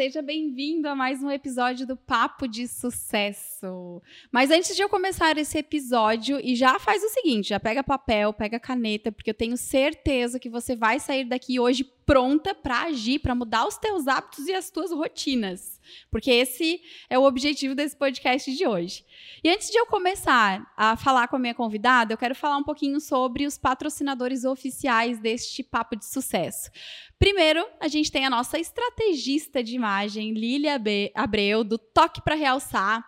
seja bem-vindo a mais um episódio do Papo de Sucesso. Mas antes de eu começar esse episódio, e já faz o seguinte, já pega papel, pega caneta, porque eu tenho certeza que você vai sair daqui hoje pronta para agir, para mudar os teus hábitos e as tuas rotinas. Porque esse é o objetivo desse podcast de hoje. E antes de eu começar a falar com a minha convidada, eu quero falar um pouquinho sobre os patrocinadores oficiais deste papo de sucesso. Primeiro, a gente tem a nossa estrategista de imagem, Lília Abreu, do Toque para Realçar.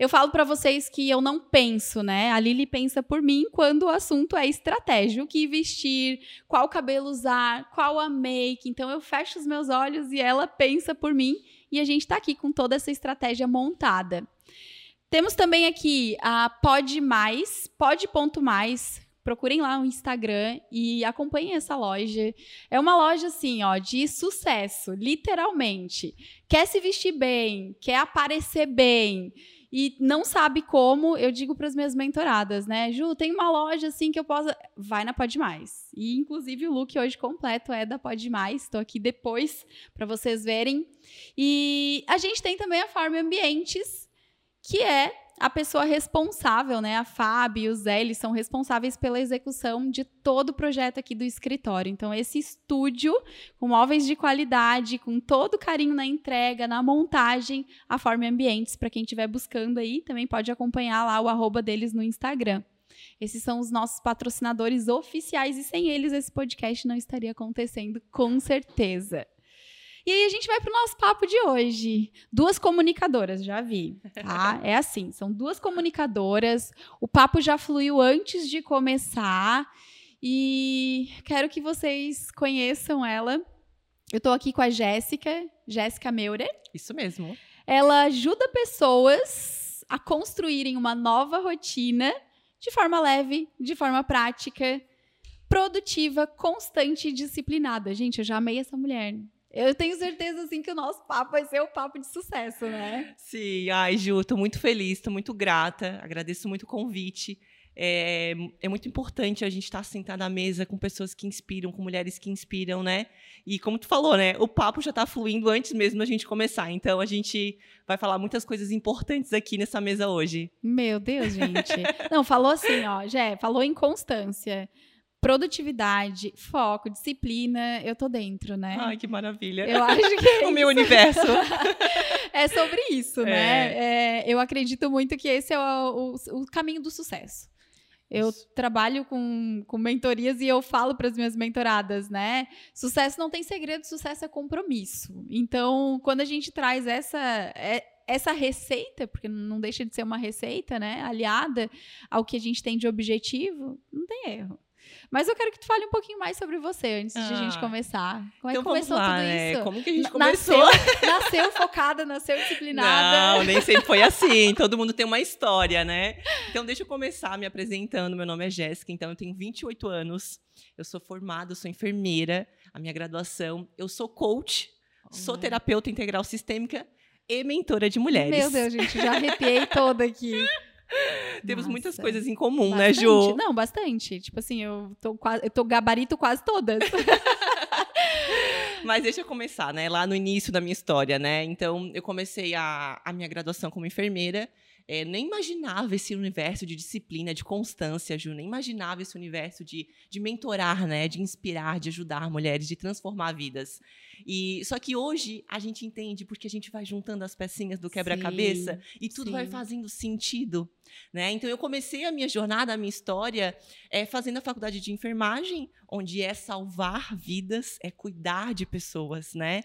Eu falo para vocês que eu não penso, né? A Lili pensa por mim quando o assunto é estratégia. O que vestir, qual cabelo usar, qual a make. Então eu fecho os meus olhos e ela pensa por mim e a gente está aqui com toda essa estratégia montada. Temos também aqui a Pod Mais, Pod.mais, procurem lá o Instagram e acompanhem essa loja. É uma loja assim, ó, de sucesso, literalmente. Quer se vestir bem, quer aparecer bem e não sabe como, eu digo para as minhas mentoradas, né? Ju, tem uma loja assim que eu possa. Vai na Pode Mais. E inclusive o look hoje completo é da Pode Mais. Estou aqui depois para vocês verem. E a gente tem também a Farm Ambientes, que é a pessoa responsável, né? A Fábio e o Zé, eles são responsáveis pela execução de todo o projeto aqui do escritório. Então, esse estúdio, com móveis de qualidade, com todo carinho na entrega, na montagem, a Forme Ambientes, para quem estiver buscando aí, também pode acompanhar lá o arroba deles no Instagram. Esses são os nossos patrocinadores oficiais e sem eles esse podcast não estaria acontecendo, com certeza. E aí a gente vai para o nosso papo de hoje. Duas comunicadoras, já vi, tá? É assim, são duas comunicadoras. O papo já fluiu antes de começar e quero que vocês conheçam ela. Eu estou aqui com a Jéssica, Jéssica Meurer. Isso mesmo. Ela ajuda pessoas a construírem uma nova rotina de forma leve, de forma prática, produtiva, constante e disciplinada. Gente, eu já amei essa mulher. Eu tenho certeza, assim, que o nosso papo vai ser o papo de sucesso, né? Sim, ai, Ju, tô muito feliz, tô muito grata, agradeço muito o convite. É, é muito importante a gente estar tá sentado à mesa com pessoas que inspiram, com mulheres que inspiram, né? E como tu falou, né? O papo já está fluindo antes mesmo da gente começar. Então a gente vai falar muitas coisas importantes aqui nessa mesa hoje. Meu Deus, gente. Não, falou assim, ó, Jé, falou em constância produtividade, foco, disciplina, eu tô dentro, né? Ai, que maravilha. Eu acho que é o meu universo. é sobre isso, né? é. né? É, eu acredito muito que esse é o, o, o caminho do sucesso. Eu isso. trabalho com, com mentorias e eu falo para as minhas mentoradas, né? Sucesso não tem segredo, sucesso é compromisso. Então, quando a gente traz essa, é, essa receita, porque não deixa de ser uma receita, né? Aliada ao que a gente tem de objetivo, não tem erro. Mas eu quero que tu fale um pouquinho mais sobre você antes ah, de a gente ah. começar. Como é então que começou lá, tudo né? isso? Como que a gente começou? Nasceu, nasceu focada, nasceu disciplinada. Não, nem sempre foi assim. Todo mundo tem uma história, né? Então deixa eu começar me apresentando. Meu nome é Jéssica, então eu tenho 28 anos. Eu sou formada, eu sou enfermeira, a minha graduação. Eu sou coach, sou terapeuta integral sistêmica e mentora de mulheres. Meu Deus, gente, já arrepiei toda aqui. Temos Nossa. muitas coisas em comum, né, bastante. né, Ju? Não, bastante. Tipo assim, eu tô, quase, eu tô gabarito quase todas. Mas deixa eu começar, né? Lá no início da minha história, né? Então, eu comecei a, a minha graduação como enfermeira. É, nem imaginava esse universo de disciplina, de constância, Ju. Nem imaginava esse universo de, de mentorar, né? De inspirar, de ajudar mulheres, de transformar vidas. E só que hoje a gente entende porque a gente vai juntando as pecinhas do quebra-cabeça e tudo sim. vai fazendo sentido, né? Então eu comecei a minha jornada, a minha história, é, fazendo a faculdade de enfermagem, onde é salvar vidas, é cuidar de pessoas, né?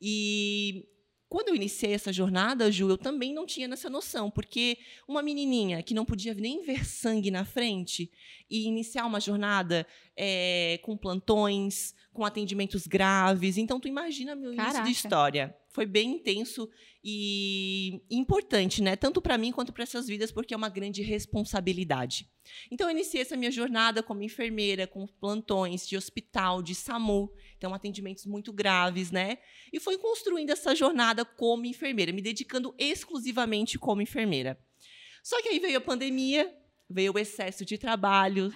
E quando eu iniciei essa jornada, Ju, eu também não tinha essa noção, porque uma menininha que não podia nem ver sangue na frente e iniciar uma jornada é, com plantões, com atendimentos graves. Então, tu imagina meu Caraca. início de história. Foi bem intenso e importante, né? Tanto para mim quanto para essas vidas, porque é uma grande responsabilidade. Então, eu iniciei essa minha jornada como enfermeira, com plantões de hospital, de SAMU, então atendimentos muito graves, né? E fui construindo essa jornada como enfermeira, me dedicando exclusivamente como enfermeira. Só que aí veio a pandemia, veio o excesso de trabalho,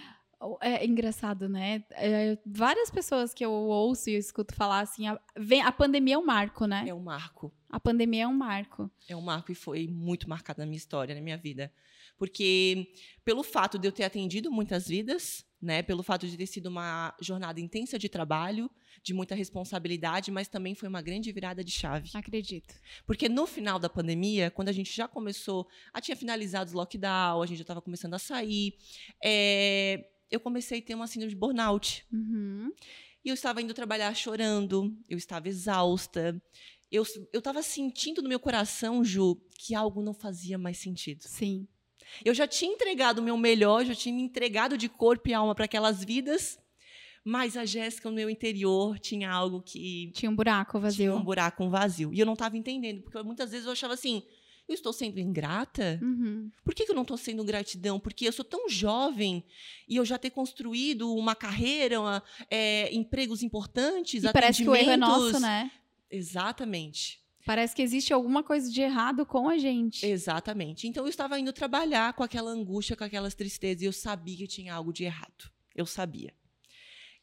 É engraçado, né? É, várias pessoas que eu ouço e eu escuto falar assim, a, vem, a pandemia é um marco, né? É um marco. A pandemia é um marco. É um marco e foi muito marcado na minha história, na minha vida. Porque pelo fato de eu ter atendido muitas vidas, né, pelo fato de ter sido uma jornada intensa de trabalho, de muita responsabilidade, mas também foi uma grande virada de chave. Acredito. Porque no final da pandemia, quando a gente já começou, a tinha finalizado os lockdown, a gente já estava começando a sair, é, eu comecei a ter uma síndrome de burnout. Uhum. E eu estava indo trabalhar chorando, eu estava exausta. Eu estava sentindo no meu coração, Ju, que algo não fazia mais sentido. Sim. Eu já tinha entregado o meu melhor, já tinha me entregado de corpo e alma para aquelas vidas, mas a Jéssica, no meu interior, tinha algo que. Tinha um buraco vazio. Tinha um buraco um vazio. E eu não estava entendendo, porque muitas vezes eu achava assim: eu estou sendo ingrata? Uhum. Por que, que eu não estou sendo gratidão? Porque eu sou tão jovem e eu já ter construído uma carreira, uma, é, empregos importantes, e parece que o erro é nosso, né? Exatamente. Parece que existe alguma coisa de errado com a gente. Exatamente. Então eu estava indo trabalhar com aquela angústia, com aquelas tristezas, e eu sabia que tinha algo de errado. Eu sabia.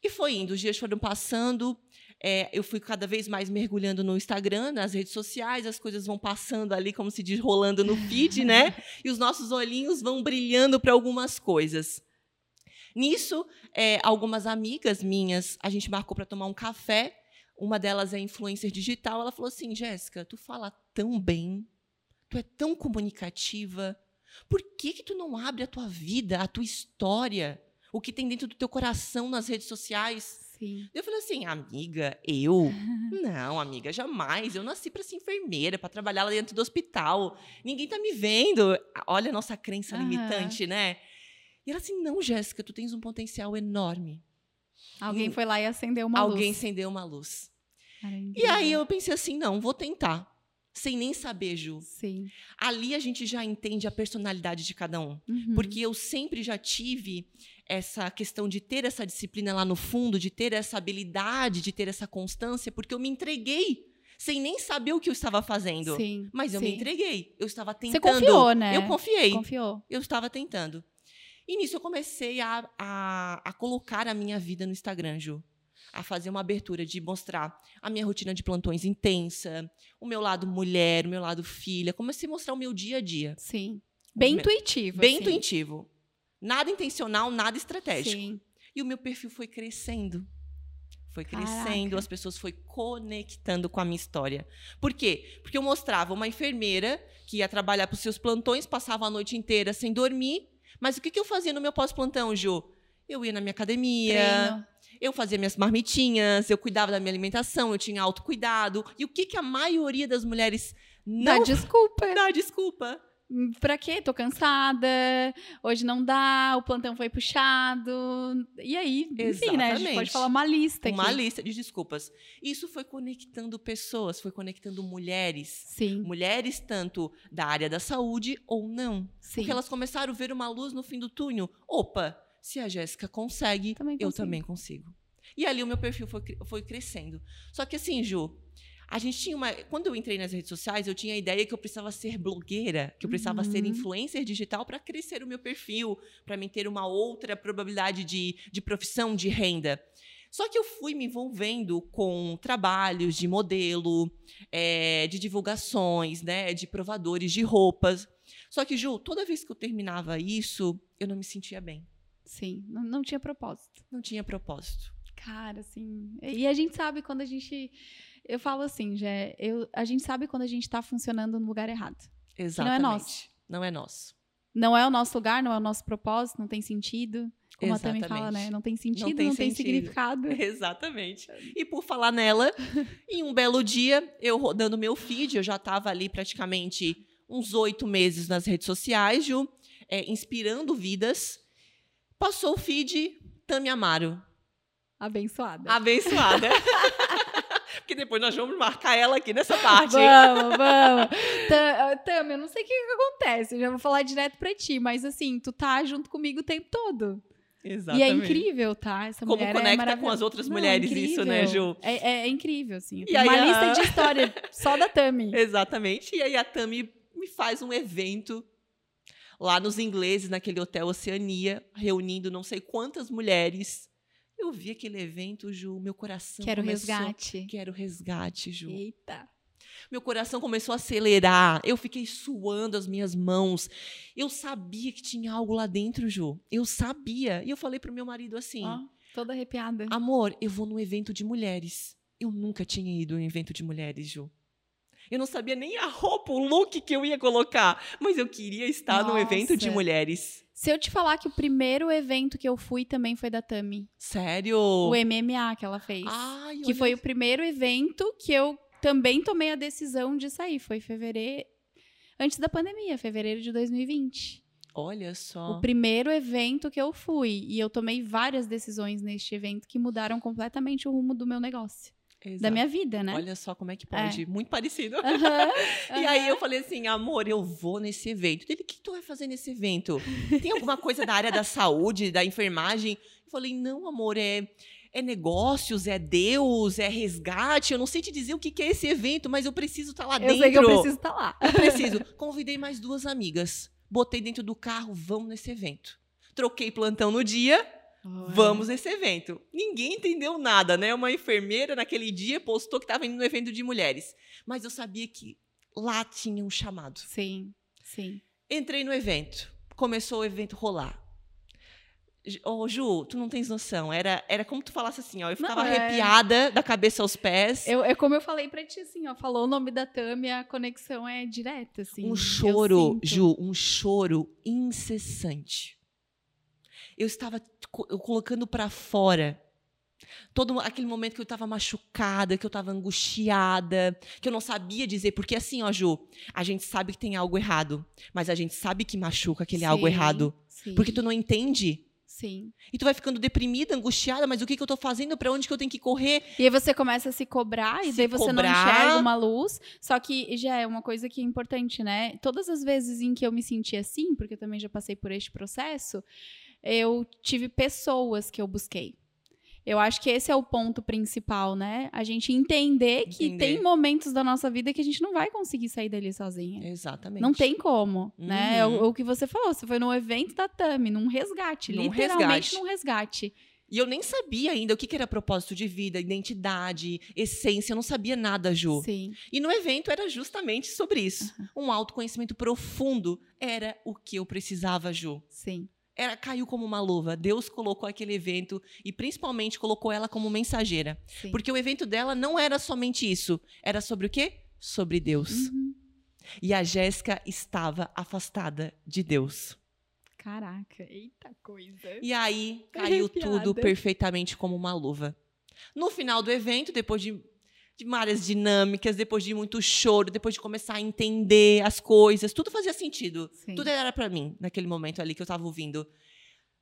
E foi indo, os dias foram passando, é, eu fui cada vez mais mergulhando no Instagram, nas redes sociais, as coisas vão passando ali, como se diz, rolando no feed, né? E os nossos olhinhos vão brilhando para algumas coisas. Nisso, é, algumas amigas minhas, a gente marcou para tomar um café uma delas é influencer digital. Ela falou assim: Jéssica, tu fala tão bem, tu é tão comunicativa. Por que, que tu não abre a tua vida, a tua história, o que tem dentro do teu coração nas redes sociais? Sim. Eu falei assim, amiga, eu? Não, amiga, jamais. Eu nasci para ser enfermeira, para trabalhar lá dentro do hospital. Ninguém tá me vendo. Olha a nossa crença uhum. limitante, né? E ela assim, não, Jéssica, tu tens um potencial enorme. Alguém foi lá e acendeu uma alguém luz. Alguém acendeu uma luz. e aí eu pensei assim, não, vou tentar. Sem nem saber, Ju. Sim. Ali a gente já entende a personalidade de cada um. Uhum. Porque eu sempre já tive essa questão de ter essa disciplina lá no fundo, de ter essa habilidade, de ter essa constância, porque eu me entreguei sem nem saber o que eu estava fazendo. Sim, Mas eu sim. me entreguei. Eu estava tentando. Você confiou, né? Eu confiei. Confiou. Eu estava tentando. E nisso eu comecei a, a, a colocar a minha vida no Instagram, Ju a fazer uma abertura de mostrar a minha rotina de plantões intensa, o meu lado mulher, o meu lado filha. Comecei a mostrar o meu dia a dia. Sim. Bem meu, intuitivo. Bem assim. intuitivo. Nada intencional, nada estratégico. Sim. E o meu perfil foi crescendo. Foi crescendo, Caraca. as pessoas foi conectando com a minha história. Por quê? Porque eu mostrava uma enfermeira que ia trabalhar para os seus plantões, passava a noite inteira sem dormir. Mas o que, que eu fazia no meu pós-plantão, Ju? Eu ia na minha academia, Treino. Eu fazia minhas marmitinhas, eu cuidava da minha alimentação, eu tinha autocuidado. E o que, que a maioria das mulheres Dá não desculpa. dá desculpa? Pra quê? Tô cansada, hoje não dá, o plantão foi puxado. E aí, enfim, né? A gente pode falar uma lista Uma aqui. lista de desculpas. Isso foi conectando pessoas, foi conectando mulheres. Sim, Mulheres tanto da área da saúde ou não. sim. Porque elas começaram a ver uma luz no fim do túnel. Opa, se a Jéssica consegue, Também eu também consigo. E ali o meu perfil foi, foi crescendo. Só que assim, Ju, a gente tinha uma. Quando eu entrei nas redes sociais, eu tinha a ideia que eu precisava ser blogueira, que eu precisava ser Uhum. influencer digital para crescer o meu perfil, para mim ter uma outra probabilidade de, de profissão, de renda. Só que eu fui me envolvendo com trabalhos de modelo, eh, de divulgações, né, de provadores de roupas. Só que, Ju, toda vez que eu terminava isso, eu não me sentia bem. Sim, não, não tinha propósito. Não tinha propósito. Cara, assim. E a gente sabe quando a gente. Eu falo assim, já. Eu, a gente sabe quando a gente tá funcionando no lugar errado. Exatamente. nosso. Não é nosso. Não é o nosso lugar, não é o nosso propósito, não tem sentido. Como a Tami fala, né? Não tem sentido, não tem tem, sentido. significado. Exatamente. E por falar nela, em um belo dia, eu rodando meu feed, eu já estava ali praticamente uns oito meses nas redes sociais, Ju, é, inspirando vidas. Passou o feed Tami Amaro. Abençoada. Abençoada. Porque depois nós vamos marcar ela aqui nessa parte. Vamos, vamos. Ah, Tami, eu não sei o que, que acontece. Eu já vou falar direto pra ti, mas assim, tu tá junto comigo o tempo todo. Exatamente. E é incrível, tá? Essa Como mulher é conecta com maravilhosa. as outras Não, mulheres isso, né. Ju? É, é- é incrível, assim. E uma a- lista de história só da Tami. Exatamente. E aí a Tami me faz um evento lá nos ingleses, naquele hotel Oceania, reunindo não sei quantas mulheres. Eu vi aquele evento, Ju, meu coração Quero começou... resgate. Quero resgate, Ju. Eita. Meu coração começou a acelerar. Eu fiquei suando as minhas mãos. Eu sabia que tinha algo lá dentro, Ju. Eu sabia. E eu falei pro meu marido assim: Ó, toda arrepiada. Amor, eu vou num evento de mulheres. Eu nunca tinha ido em um evento de mulheres, Ju. Eu não sabia nem a roupa, o look que eu ia colocar, mas eu queria estar num evento de Nossa. mulheres. Se eu te falar que o primeiro evento que eu fui também foi da Tami. Sério? O MMA que ela fez. Ai, que foi o primeiro evento que eu também tomei a decisão de sair. Foi fevereiro. Antes da pandemia, fevereiro de 2020. Olha só. O primeiro evento que eu fui. E eu tomei várias decisões neste evento que mudaram completamente o rumo do meu negócio. Da Exato. minha vida, né? Olha só como é que pode. Muito parecido. E aí eu falei assim, amor, eu vou nesse evento. Ele, o que tu vai fazer nesse evento? Tem alguma coisa da área da saúde, da enfermagem? Eu falei, não, amor, é, é negócios, é Deus, é resgate. Eu não sei te dizer o que, que é esse evento, mas eu preciso estar lá Eu dentro. sei que eu preciso estar lá. Eu preciso. Convidei mais duas amigas. Botei dentro do carro, vamos nesse evento. Troquei plantão no dia, vamos nesse evento. Ninguém entendeu nada, né? Uma enfermeira naquele dia postou que estava indo no evento de mulheres. Mas eu sabia que lá tinha um chamado. Sim, sim. Entrei no evento. Começou o evento rolar. Ô, Ju, tu não tens noção. Era, era como tu falasse assim, ó. Eu Não, ficava é- arrepiada da cabeça aos pés. Eu, é como eu falei pra ti, assim, ó. Falou o nome da Tami, a conexão é direta, assim. um choro. Ju, um choro incessante. Eu estava eu colocando para fora todo aquele momento que eu estava machucada, que eu estava angustiada, que eu não sabia dizer, porque assim, ó, Ju, a gente sabe que tem algo errado, mas a gente sabe que machuca aquele algo Sim, errado, Sim, porque tu não entende. sim. E tu vai ficando deprimida, angustiada, mas o que, que eu tô fazendo? Para onde que eu tenho que correr? E aí você começa a se cobrar, e Se daí você cobrar. não enxerga uma luz. Só que já é uma coisa que é importante, né? Todas as vezes em que eu me senti assim, porque eu também já passei por este processo, eu tive pessoas que eu busquei. Eu acho que esse é o ponto principal, né? A gente entender que Entender. tem momentos da nossa vida que a gente não vai conseguir sair dali sozinha. Exatamente. Não tem como, né? É Uhum. o, o que você falou, você foi num evento da Tami, num resgate, Num literalmente resgate. num resgate. E eu nem sabia ainda o que, que era propósito de vida, identidade, essência, eu não sabia nada, Ju. Sim. E no evento era justamente sobre isso. Um autoconhecimento profundo era o que eu precisava, Ju. Sim. Era, caiu como uma luva. Deus colocou aquele evento e principalmente colocou ela como mensageira. sim. Porque o evento dela não era somente isso. Era sobre o quê? Sobre Deus. Uhum. E a Jéssica estava afastada de Deus. Caraca, eita coisa. E aí caiu Arrepiada. tudo perfeitamente como uma luva. No final do evento, depois de, de várias dinâmicas, depois de muito choro, depois de começar a entender as coisas, tudo fazia sentido. Sim. Tudo era pra mim, naquele momento ali que eu tava ouvindo.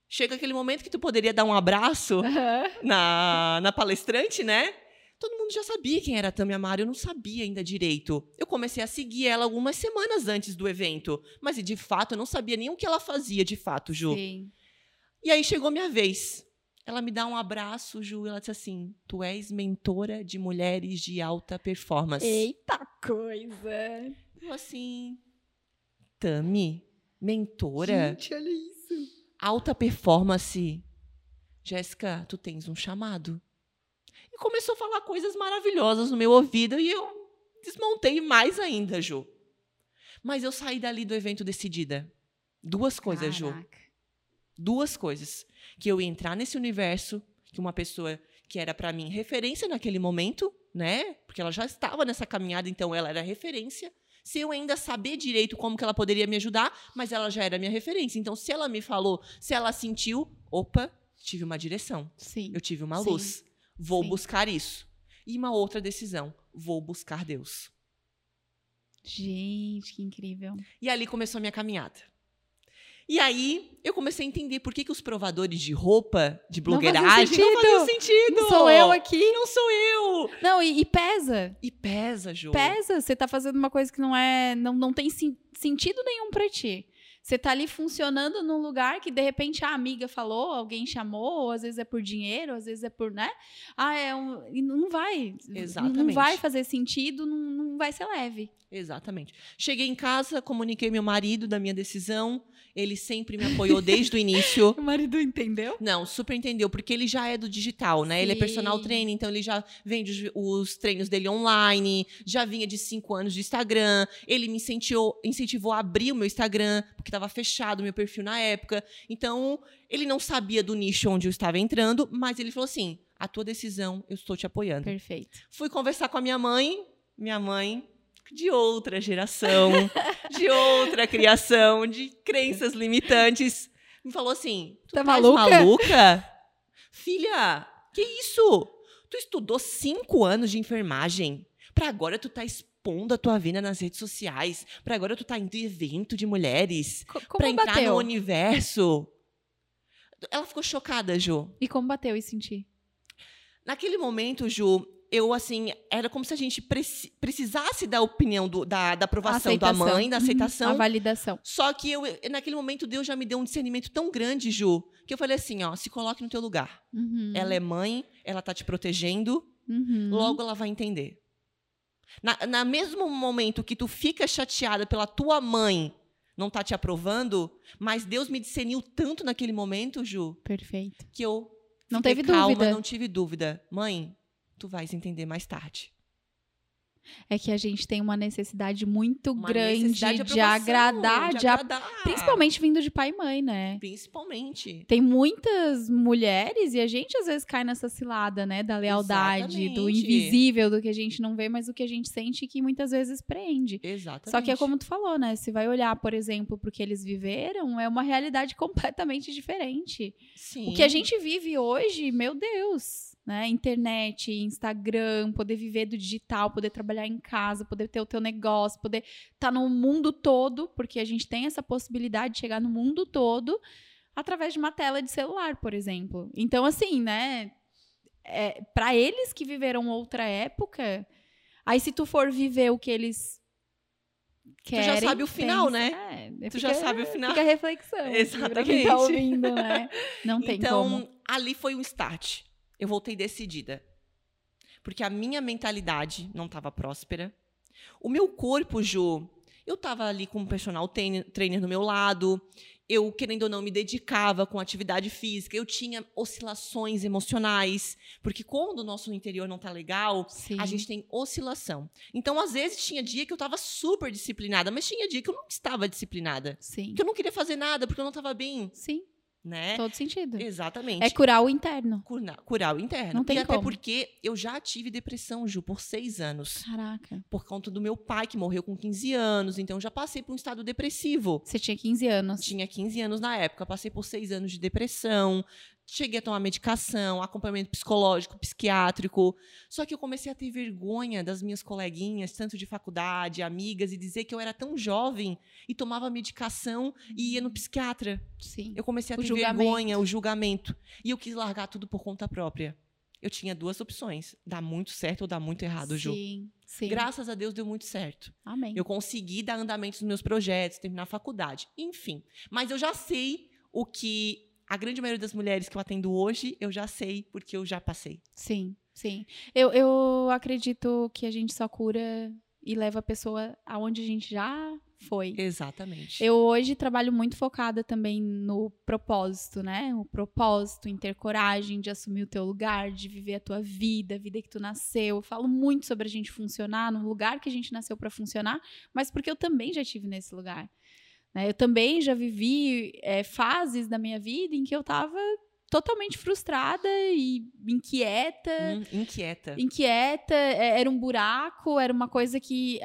Chega aquele momento que tu poderia dar um abraço Aham. na, na palestrante, né? Todo mundo já sabia quem era a Tami Amaro, eu não sabia ainda direito. Eu comecei a seguir ela algumas semanas antes do evento, mas de fato eu não sabia nem o que ela fazia de fato, Ju. Sim. E aí chegou minha vez. Ela me dá um abraço, Ju, e ela disse assim: Tu és mentora de mulheres de alta performance. Eita coisa. Eu assim, Tami, mentora, Gente, olha isso. alta performance. Jéssica, tu tens um chamado. E começou a falar coisas maravilhosas no meu ouvido e eu desmontei mais ainda, Ju. Mas eu saí dali do evento decidida. Duas coisas, Ju. Caraca. duas coisas. Que eu ia entrar nesse universo, que uma pessoa que era para mim referência naquele momento, né? Porque ela já estava nessa caminhada, então ela era referência. Se eu ainda saber direito como que ela poderia me ajudar, mas ela já era minha referência. Então, se ela me falou, se ela sentiu, opa, tive uma direção. Sim. Eu tive uma Sim. luz. Vou Sim. buscar isso. E uma outra decisão, vou buscar Deus. Gente, que incrível. E ali começou a minha caminhada. E aí eu comecei a entender por que, que os provadores de roupa, de Não blogueiragem, não faziam sentido. Não sou eu aqui. Não sou eu. Não, e, e pesa. E pesa, Ju. Pesa. Você tá fazendo uma coisa que não é. Não, não tem sen- sentido nenhum pra ti. Você tá ali funcionando num lugar que de repente a amiga falou, alguém chamou, ou às vezes é por dinheiro, às vezes é por, né? Ah, é um. E não vai. Não Exatamente. vai fazer sentido, não, não vai ser leve. Exatamente. Cheguei em casa, comuniquei meu marido da minha decisão. Ele sempre me apoiou desde o início. O marido entendeu? Não, super entendeu, porque ele já é do digital, né? Ele é personal Sim. trainer, então ele já vende os, os treinos dele online, já vinha de cinco anos de Instagram. Ele me incentivou, incentivou a abrir o meu Instagram, porque estava fechado o meu perfil na época. Então, ele não sabia do nicho onde eu estava entrando, mas ele falou assim: a tua decisão, eu estou te apoiando. Perfeito. Fui conversar com a minha mãe, minha mãe de outra geração, de outra criação, de crenças limitantes, me falou assim: tu Tá maluca? maluca? Filha, que isso? Tu estudou cinco anos de enfermagem, pra agora tu tá expondo a tua vida nas redes sociais, pra agora tu tá indo em evento de mulheres, Co- pra entrar bateu? no universo. Ela ficou chocada, Ju. E como bateu e sentir? Naquele momento, Ju, eu, assim, era como se a gente preci- precisasse da opinião, do- da, da aprovação da mãe, da Uhum, aceitação. A validação. Só que eu, naquele momento, Deus já me deu um discernimento tão grande, Ju, que eu falei assim, ó, se coloque no teu lugar. Uhum. Ela é mãe, ela tá te protegendo, Uhum. logo ela vai entender. Na, na mesmo momento que tu fica chateada pela tua mãe não tá te aprovando, mas Deus me discerniu tanto naquele momento, Ju, Perfeito. que eu Não teve calma, dúvida. não tive dúvida. Mãe, tu vais entender mais tarde. É que a gente tem uma necessidade muito Uma grande necessidade de, aprovação, agradar, de, a- agradar. principalmente vindo de pai e mãe, né? Principalmente. Tem muitas mulheres, e a gente às vezes cai nessa cilada, né? Da lealdade, do Exatamente. invisível, do que a gente não vê, mas o que a gente sente que muitas vezes prende. Exatamente. Só que é como tu falou, né? Se vai olhar, por exemplo, pro que eles viveram, é uma realidade completamente diferente. Sim. O que a gente vive hoje, meu Deus, né? Internet, Instagram, poder viver do digital, poder trabalhar em casa, poder ter o teu negócio, poder estar no mundo todo, porque a gente tem essa possibilidade de chegar no mundo todo através de uma tela de celular, por exemplo. Então, assim, né? É, para eles que viveram outra época, aí se tu for viver o que eles querem, já sabe o final, pensa- né? É, Tu já sabe o final. Fica a reflexão. aqui Pra quem Exatamente. tá ouvindo, né? Não tem então, como. ali foi um start. Eu voltei decidida. Porque a minha mentalidade não estava próspera. O meu corpo, Ju, eu estava ali com um personal trainer, do meu lado. Eu, querendo ou não, me dedicava com atividade física. Eu tinha oscilações emocionais. Porque quando o nosso interior não está legal, Sim. a gente tem oscilação. Então, às vezes, tinha dia que eu estava super disciplinada, mas tinha dia que eu não estava disciplinada. Sim. Que eu não queria fazer nada, porque eu não estava bem, Sim, né? todo sentido. Exatamente. É curar o interno. Cura- curar o interno. Não tem e até como. porque eu já tive depressão, Ju, por seis anos. Caraca. Por conta do meu pai, que morreu com 15 anos. Então, eu já passei por um estado depressivo. Você tinha 15 anos. Tinha 15 anos na época. Passei por seis anos de depressão. Cheguei a tomar medicação, acompanhamento psicológico, psiquiátrico. Só que eu comecei a ter vergonha das minhas coleguinhas, tanto de faculdade, amigas, e dizer que eu era tão jovem e tomava medicação e ia no psiquiatra. Sim. Eu comecei a ter vergonha, o julgamento. E eu quis largar tudo por conta própria. Eu tinha duas opções: dar muito certo ou dar muito errado, Ju. Sim, sim. Graças a Deus deu muito certo. Amém. Eu consegui dar andamento nos meus projetos, terminar a faculdade, enfim. Mas eu já sei o que a grande maioria das mulheres que eu atendo hoje, eu já sei porque eu já passei. Sim, sim. Eu, eu acredito que a gente só cura e leva a pessoa aonde a gente já foi. Exatamente. Eu hoje trabalho muito focada também no propósito, né? O propósito, em ter coragem de assumir o teu lugar, de viver a tua vida, a vida que tu nasceu. Eu falo muito sobre a gente funcionar no lugar que a gente nasceu para funcionar, mas porque eu também já tive nesse lugar. Né? Eu também já vivi é, fases da minha vida em que eu tava totalmente frustrada e inquieta Hum, inquieta. inquieta, é- era um buraco, era uma coisa que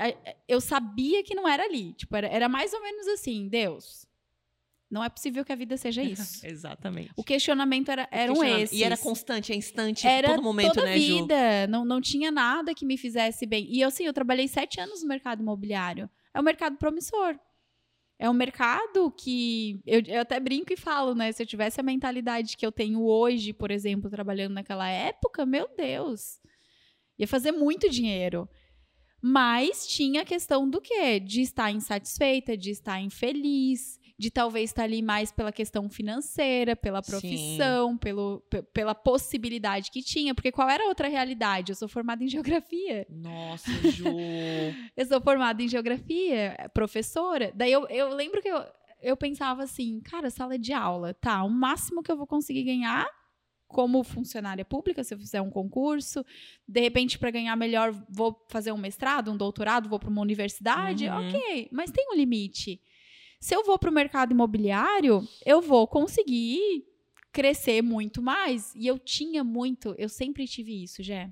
eu sabia que não era ali. Tipo, era, era mais ou menos assim, Deus, não é possível que a vida seja isso. Exatamente. O questionamento era, eram Questionamento. esses. E era constante, é instante, Era todo momento, toda né, a Ju? vida, não, não tinha nada que me fizesse bem. E assim, eu trabalhei sete anos no mercado imobiliário. É um mercado promissor. É um mercado que eu, eu até brinco e falo, né? Se eu tivesse a mentalidade que eu tenho hoje, por exemplo, trabalhando naquela época, meu Deus, ia fazer muito dinheiro. Mas tinha a questão do quê? De estar insatisfeita, de estar infeliz, de talvez estar ali mais pela questão financeira, pela Sim. profissão, pelo, pe- pela possibilidade que tinha. Porque qual era a outra realidade? Eu sou formada em geografia. Nossa, Ju. Eu sou formada em geografia, professora. Daí eu, eu lembro que eu, eu pensava assim, cara, sala de aula, tá, o máximo que eu vou conseguir ganhar como funcionária pública, se eu fizer um concurso, de repente para ganhar melhor vou fazer um mestrado, um doutorado, vou para uma universidade, Uhum. OK, mas tem um limite. Se eu vou para o mercado imobiliário, eu vou conseguir crescer muito mais. E eu tinha muito, eu sempre tive isso, Jé.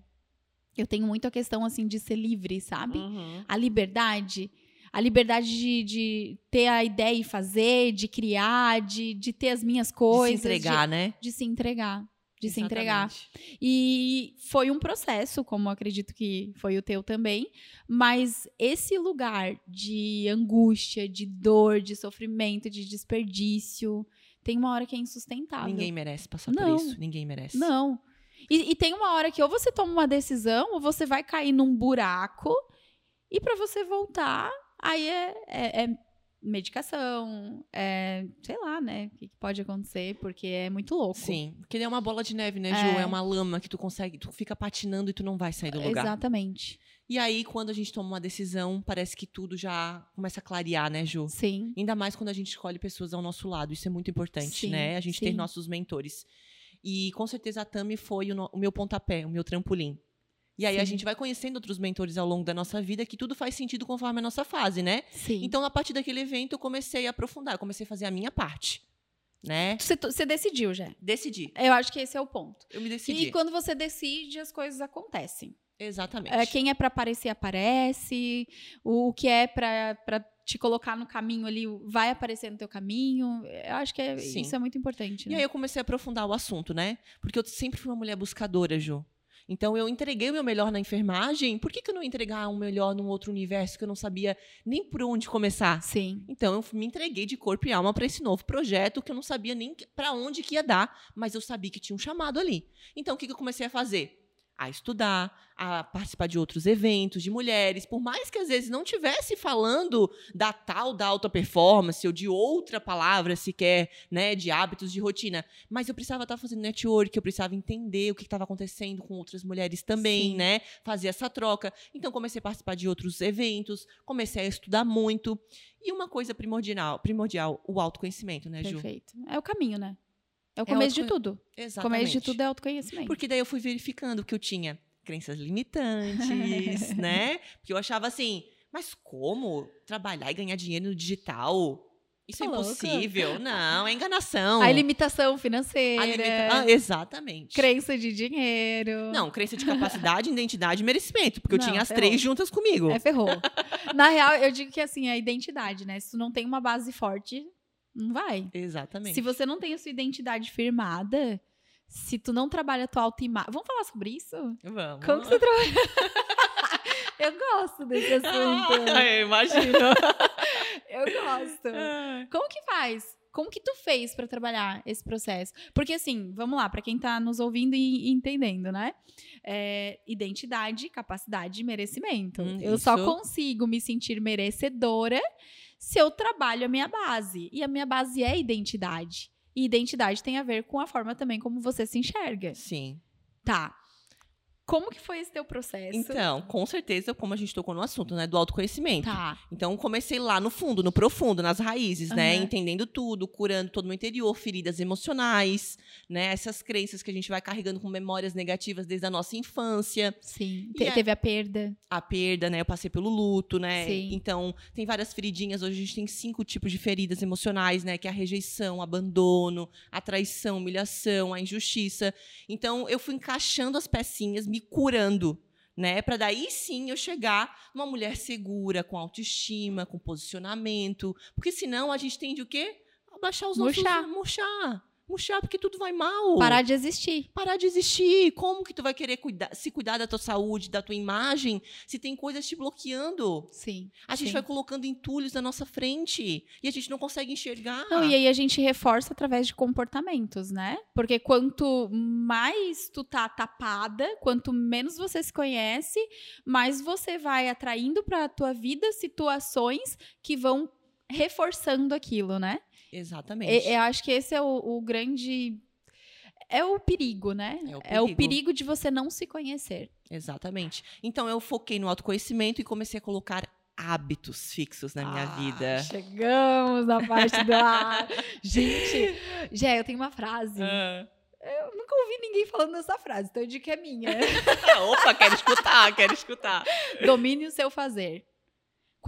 Eu tenho muito a questão assim de ser livre, sabe? Uhum. A liberdade. A liberdade de, de ter a ideia e fazer, de criar, de, de ter as minhas De coisas. se entregar, né? De, de se entregar. De se entregar. E foi um processo, como acredito que foi o teu também, mas esse lugar de angústia, de dor, de sofrimento, de desperdício, tem uma hora que é insustentável. Ninguém merece passar Não. por isso. Ninguém merece. Não. E, e tem uma hora que ou você toma uma decisão, ou você vai cair num buraco, e pra você voltar, aí é, é- é medicação, é, sei lá, né? O que que pode acontecer, porque é muito louco. Sim, porque é uma bola de neve, né, É. Ju? É uma lama que tu consegue, tu fica patinando e tu não vai sair do lugar. Exatamente. E aí, quando a gente toma uma decisão, parece que tudo já começa a clarear, né, Ju? Sim. Ainda mais quando a gente escolhe pessoas ao nosso lado. Isso é muito importante, Sim, né? A gente ter sim. nossos mentores. E com certeza a Tami foi o, no- o meu pontapé, o meu trampolim. E aí a Sim. gente vai conhecendo outros mentores ao longo da nossa vida, que tudo faz sentido conforme a nossa fase, né? Sim. Então, a partir daquele evento, eu comecei a aprofundar, eu comecei a fazer a minha parte, né? Você, você decidiu já. Decidi. Eu acho que esse é o ponto. Eu me decidi. E quando você decide, as coisas acontecem. Exatamente. É, quem é pra aparecer, aparece. O, o que é pra, pra te colocar no caminho ali, vai aparecer no teu caminho. Eu acho que é- isso é muito importante. E Né? aí eu comecei a aprofundar o assunto, né? Porque eu sempre fui uma mulher buscadora, Ju. Então eu entreguei o meu melhor na enfermagem, por que, que eu não entregar o melhor num outro universo que eu não sabia nem por onde começar? Sim. Então eu me entreguei de corpo e alma para esse novo projeto que eu não sabia nem para onde que ia dar, mas eu sabia que tinha um chamado ali. Então o que, que eu comecei a fazer? A estudar, a participar de outros eventos de mulheres, por mais que às vezes não tivesse falando da tal da alta performance ou de outra palavra sequer, né, de hábitos de rotina, mas eu precisava estar fazendo network, eu precisava entender o que estava acontecendo com outras mulheres também, Sim. né, fazer essa troca. Então comecei a participar de outros eventos, comecei a estudar muito. E uma coisa primordial, primordial, o autoconhecimento, né, Ju? Perfeito. É o caminho, né? É o É começo de autoconhe- tudo. O Exatamente. começo de tudo é autoconhecimento. Porque daí eu fui verificando que eu tinha crenças limitantes, né? Porque eu achava assim, mas como trabalhar e ganhar dinheiro no digital? Isso é Tá louca? impossível. Não, é enganação. A limitação financeira, A limita- Ah, exatamente. crença de dinheiro. Não, crença de capacidade, identidade e merecimento. Porque eu Não, tinha as ferrou. três juntas comigo. É ferrou. Na real, eu digo que assim, é a identidade, né? Se tu não tem uma base forte, não vai. Exatamente. Se você não tem a sua identidade firmada, se tu não trabalha a tua autoimagem. Vamos falar sobre isso? Vamos. Como que você trabalha? eu gosto desse assunto. Ah, eu imagino. Eu gosto. Como que faz? Como que tu fez pra trabalhar esse processo? Porque assim, vamos lá, pra quem tá nos ouvindo e entendendo, né? É, identidade, capacidade e merecimento. Hum, eu só isso. consigo me sentir merecedora se eu trabalho a minha base. E a minha base é identidade. E identidade tem a ver com a forma também como você se enxerga. Sim. Tá. Como que foi esse teu processo? Então, com certeza, como a gente tocou no assunto, né? Do autoconhecimento. Tá. Então, comecei lá no fundo, no profundo, nas raízes, né? Aham. Entendendo tudo, curando todo o meu interior, feridas emocionais, né? Essas crenças que a gente vai carregando com memórias negativas desde a nossa infância. Sim. Te- a- Teve a perda. A perda, né? Eu passei pelo luto, né? Sim. Então, tem várias feridinhas. Hoje a gente tem cinco tipos de feridas emocionais, né? Que é a rejeição, o abandono, a traição, a humilhação, a injustiça. Então, eu fui encaixando as pecinhas, me curando. Né, para daí sim eu chegar numa mulher segura, com autoestima, com posicionamento. Porque senão a gente tende o quê? Abaixar os Murchar. nossos. Murchar. Murchar, porque tudo vai mal Parar de existir. parar de existir. Como que tu vai querer cuidar- se cuidar da tua saúde, da tua imagem, se tem coisas te bloqueando? Sim. A gente Sim. vai colocando entulhos na nossa frente e a gente não consegue enxergar. Não, e aí a gente reforça através de comportamentos, né? Porque quanto mais tu tá tapada, quanto menos você se conhece, mais você vai atraindo pra tua vida situações que vão reforçando aquilo, né? Exatamente. E- Eu acho que esse é o, o grande. É o perigo, né? É o É o perigo. perigo de você não se conhecer. Exatamente. Então eu foquei no autoconhecimento e comecei a colocar hábitos fixos na minha Ah, vida. Chegamos na parte da. Gente, Jé, eu tenho uma frase. Ah. Eu nunca ouvi ninguém falando essa frase, então eu digo que é minha. Ah, opa, quero escutar, quero escutar. Domine o seu fazer.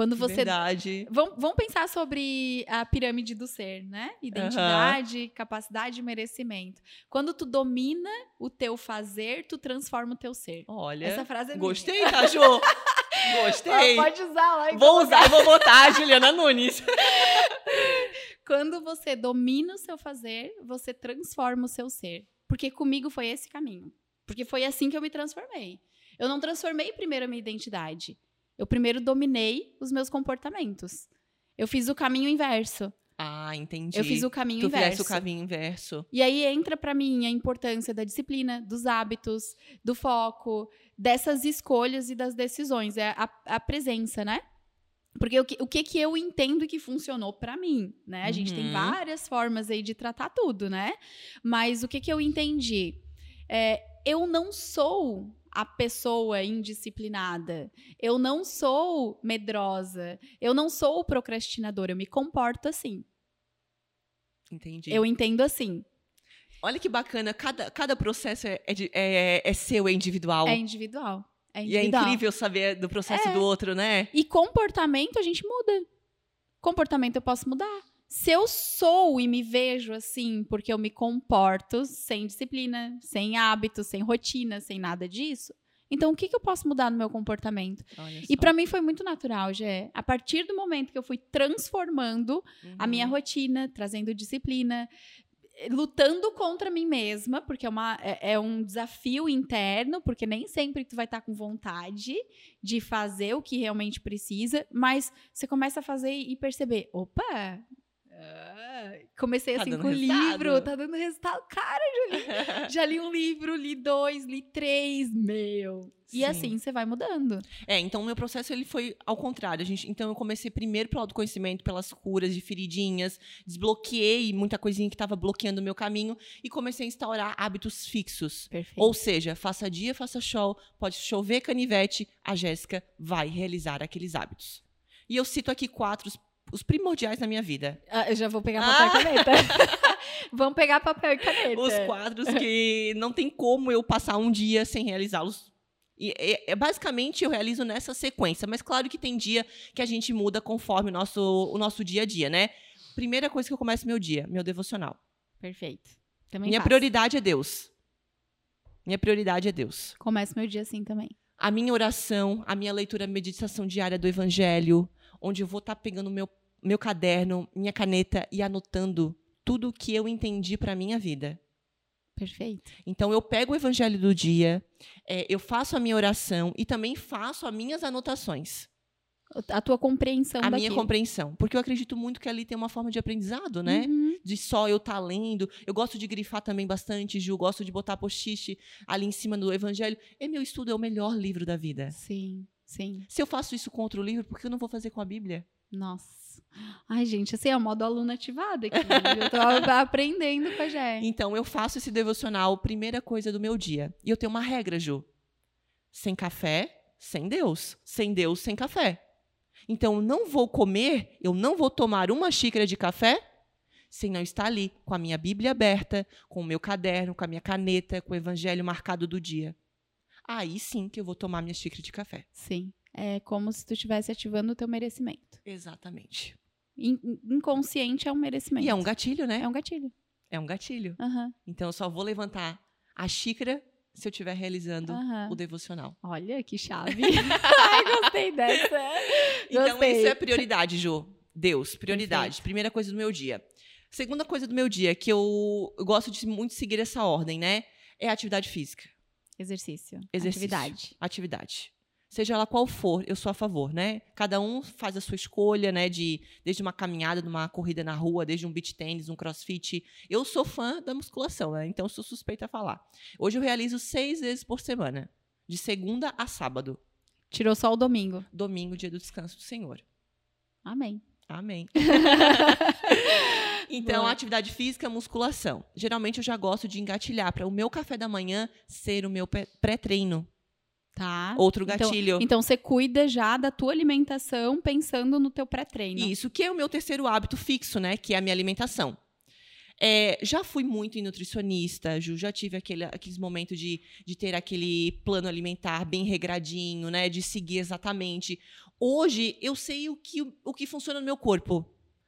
Quando você. Verdade. Vamos, vamos pensar sobre a pirâmide do ser, né? Identidade, capacidade e merecimento. Quando tu domina o teu fazer, tu transforma o teu ser. Olha, Essa frase é minha. gostei, tá, Ju? Gostei. Ah, pode usar lá. em Vou usar e vou botar a Juliana Nunes. Quando você domina o seu fazer, você transforma o seu ser. Porque comigo foi esse caminho. Porque foi assim que eu me transformei. Eu não transformei primeiro a minha identidade. Eu primeiro dominei os meus comportamentos. Eu fiz o caminho inverso. Ah, entendi. Eu fiz o caminho tu inverso. o caminho inverso. E aí entra pra mim a importância da disciplina, dos hábitos, do foco, dessas escolhas e das decisões. É a, a presença, né? Porque o que, o que que eu entendo que funcionou pra mim, né? A gente tem Uhum. várias formas aí de tratar tudo, né? Mas o que que eu entendi? É, eu não sou a pessoa indisciplinada. Eu não sou medrosa. Eu não sou procrastinadora. Eu me comporto assim. Entendi. Eu entendo assim. Olha que bacana, cada, cada processo é, é, é- é seu, é individual. É individual. É E é individual. incrível saber do processo É. do outro, né? E comportamento a gente muda. Comportamento eu posso mudar. Se eu sou e me vejo assim, porque eu me comporto sem disciplina, sem hábitos, sem rotina, sem nada disso, então o que, que eu posso mudar no meu comportamento? E pra mim foi muito natural, Gé. A partir do momento que eu fui transformando a minha Uhum. rotina, trazendo disciplina, lutando contra mim mesma, porque é, uma, é, é um desafio interno, porque nem sempre tu vai estar com vontade de fazer o que realmente precisa, mas você começa a fazer e perceber, opa, comecei Tá assim com o resultado. livro, tá dando resultado. Cara, Julia, já li um livro, li dois, li três, meu. E Sim. assim você vai mudando. É, então o meu processo ele foi ao contrário. A gente, então eu comecei primeiro pelo autoconhecimento, pelas curas de feridinhas, desbloqueei muita coisinha que estava bloqueando o meu caminho e comecei a instaurar hábitos fixos. Perfeito. Ou seja, faça dia, faça show, pode chover canivete, a Jéssica vai realizar aqueles hábitos. E eu cito aqui quatro, os, primordiais na minha vida. Ah, eu já vou pegar papel e caneta. Vamos pegar papel e caneta. Os quadros que não tem como eu passar um dia sem realizá-los. E, é- é, basicamente eu realizo nessa sequência, mas claro que tem dia que a gente muda conforme o nosso, o nosso dia a dia, né? Primeira coisa que eu começo meu dia, meu devocional. Perfeito. Também Minha faço. prioridade é Deus. Minha prioridade é Deus. Começo meu dia assim também. A minha oração, a minha leitura, meditação diária do Evangelho, onde eu vou estar pegando meu, meu caderno, minha caneta e anotando tudo o que eu entendi para minha vida. Perfeito. Então eu pego o evangelho do dia, é, eu faço a minha oração e também faço as minhas anotações, A tua compreensão a minha compreensão, porque eu acredito muito que ali tem uma forma de aprendizado, né? Uhum. De só eu estar lendo. Eu gosto de grifar também bastante, Ju, gosto de botar post-it ali em cima do evangelho. E meu estudo é o melhor livro da vida. Sim, sim. Se eu faço isso com outro livro, por que eu não vou fazer com a Bíblia? Nossa. Ai, gente, assim, é o modo aluna ativado aqui. Eu tô aprendendo com a Jé. Então eu faço esse devocional, primeira coisa do meu dia. E eu tenho uma regra, Ju. Sem café, sem Deus. Sem Deus, sem café. Então eu não vou comer, eu não vou tomar uma xícara de café sem não estar ali com a minha Bíblia aberta, com o meu caderno, com a minha caneta, com o evangelho marcado do dia. Aí sim que eu vou tomar minha xícara de café. Sim. É como se tu estivesse ativando o teu merecimento. Exatamente. In- inconsciente é um merecimento. E é um gatilho, né? É um gatilho. É um gatilho. Aham, Então eu só vou levantar a xícara se eu estiver realizando aham. o devocional. Olha que chave. Ai, gostei dessa. Então, Gostei. isso é prioridade, Ju. Deus, prioridade. Primeira coisa do meu dia. Segunda coisa do meu dia, que eu, eu gosto de muito seguir essa ordem, né? É a atividade física. Exercício. Exercício. Atividade. Atividade. Seja ela qual for, eu sou a favor, né? Cada um faz a sua escolha, né? De, desde uma caminhada, numa corrida na rua, desde um beach tênis, um crossfit. Eu sou fã da musculação, né? Então sou suspeita a falar. Hoje eu realizo seis vezes por semana. De segunda a sábado. Tirou só o domingo. Domingo, dia do descanso do Senhor. Amém. Amém. então, Boa. atividade física, musculação. Geralmente eu já gosto de engatilhar para o meu café da manhã ser o meu pré-treino. Tá. Outro Então- gatilho. Então você cuida já da tua alimentação pensando no teu pré-treino. Isso, que é o meu terceiro hábito fixo, né? Que é a minha alimentação. É, já fui muito em nutricionista, Ju, já tive aquele, aqueles momentos de, de ter aquele plano alimentar bem regradinho, né? De seguir exatamente. Hoje, eu sei o que, o que funciona no meu corpo.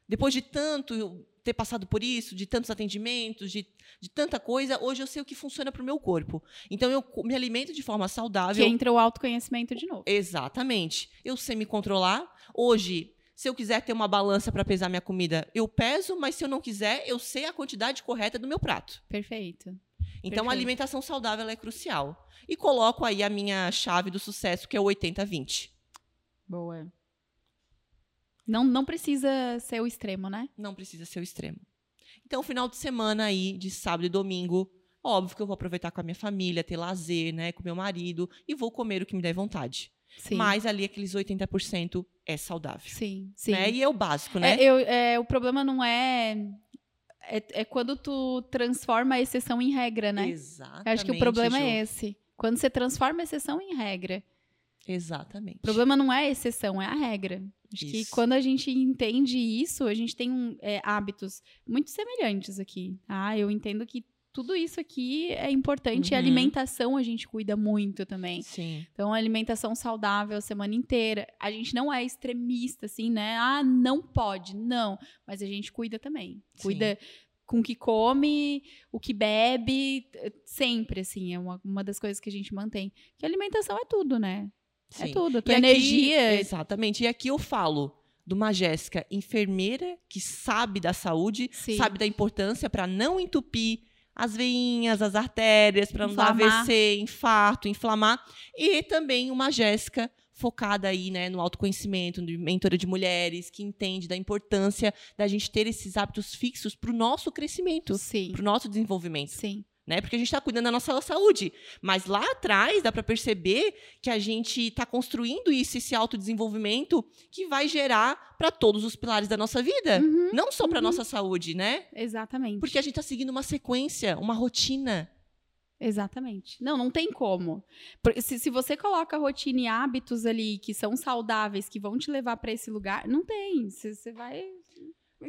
Depois de tanto ter passado por isso, de tantos atendimentos, de, de tanta coisa, hoje eu sei o que funciona para o meu corpo. Então, eu me alimento de forma Que saudável. entra o autoconhecimento de novo. Exatamente. Eu sei me controlar. Hoje, se eu quiser ter uma balança para pesar minha comida, eu peso, mas se eu não quiser, eu sei a quantidade correta do meu prato. Perfeito. Então, Perfeito. a alimentação saudável é crucial. E coloco aí a minha chave do sucesso, que é o 80-20. Boa. Não, não precisa ser o extremo, né? Não precisa ser o extremo. Então, final de semana aí, de sábado e domingo, óbvio que eu vou aproveitar com a minha família, ter lazer, né, com meu marido, e vou comer o que me der vontade. Sim. Mas ali, aqueles 80% é saudável. Sim, sim. Né? E é o básico, né? É, eu- é, o problema não é, é. é quando tu transforma a exceção em regra, né? Exatamente. Eu acho que o problema é esse. Quando você transforma a exceção em regra. Exatamente. O problema não é a exceção, é a regra. Acho que Isso. quando a gente entende isso, a gente tem um, é, hábitos muito semelhantes aqui. Ah, eu entendo que tudo isso aqui é importante. E a Uhum. alimentação a gente cuida muito também. Sim. Então, alimentação saudável a semana inteira. A gente não é extremista, assim, né? Ah, não pode. Não. Mas a gente cuida também. Sim. Cuida com o que come, o que bebe, sempre, assim. É uma, uma das coisas que a gente mantém. Que alimentação é tudo, né? É Sim. tudo. A E tua aqui- energia. Exatamente. E aqui eu falo de uma Jéssica enfermeira que sabe da saúde, Sim. sabe da importância para não entupir as veinhas, as artérias, para não dar. AVC, infarto, inflamar. E também uma Jéssica focada aí, né, no autoconhecimento, de mentora de mulheres, que entende da importância da gente ter esses hábitos fixos para o nosso crescimento, para o nosso desenvolvimento Sim. Né? Porque a gente está cuidando da nossa saúde. Mas lá atrás dá para perceber que a gente está construindo isso, esse autodesenvolvimento que vai gerar para todos os pilares da nossa vida. Uhum, Não só para uhum. nossa saúde, né? Exatamente. Porque a gente está seguindo uma sequência, uma rotina. Exatamente. Não, não tem como. Se, se você coloca rotina e hábitos ali que são saudáveis, que vão te levar para esse lugar, não tem. Você você vai.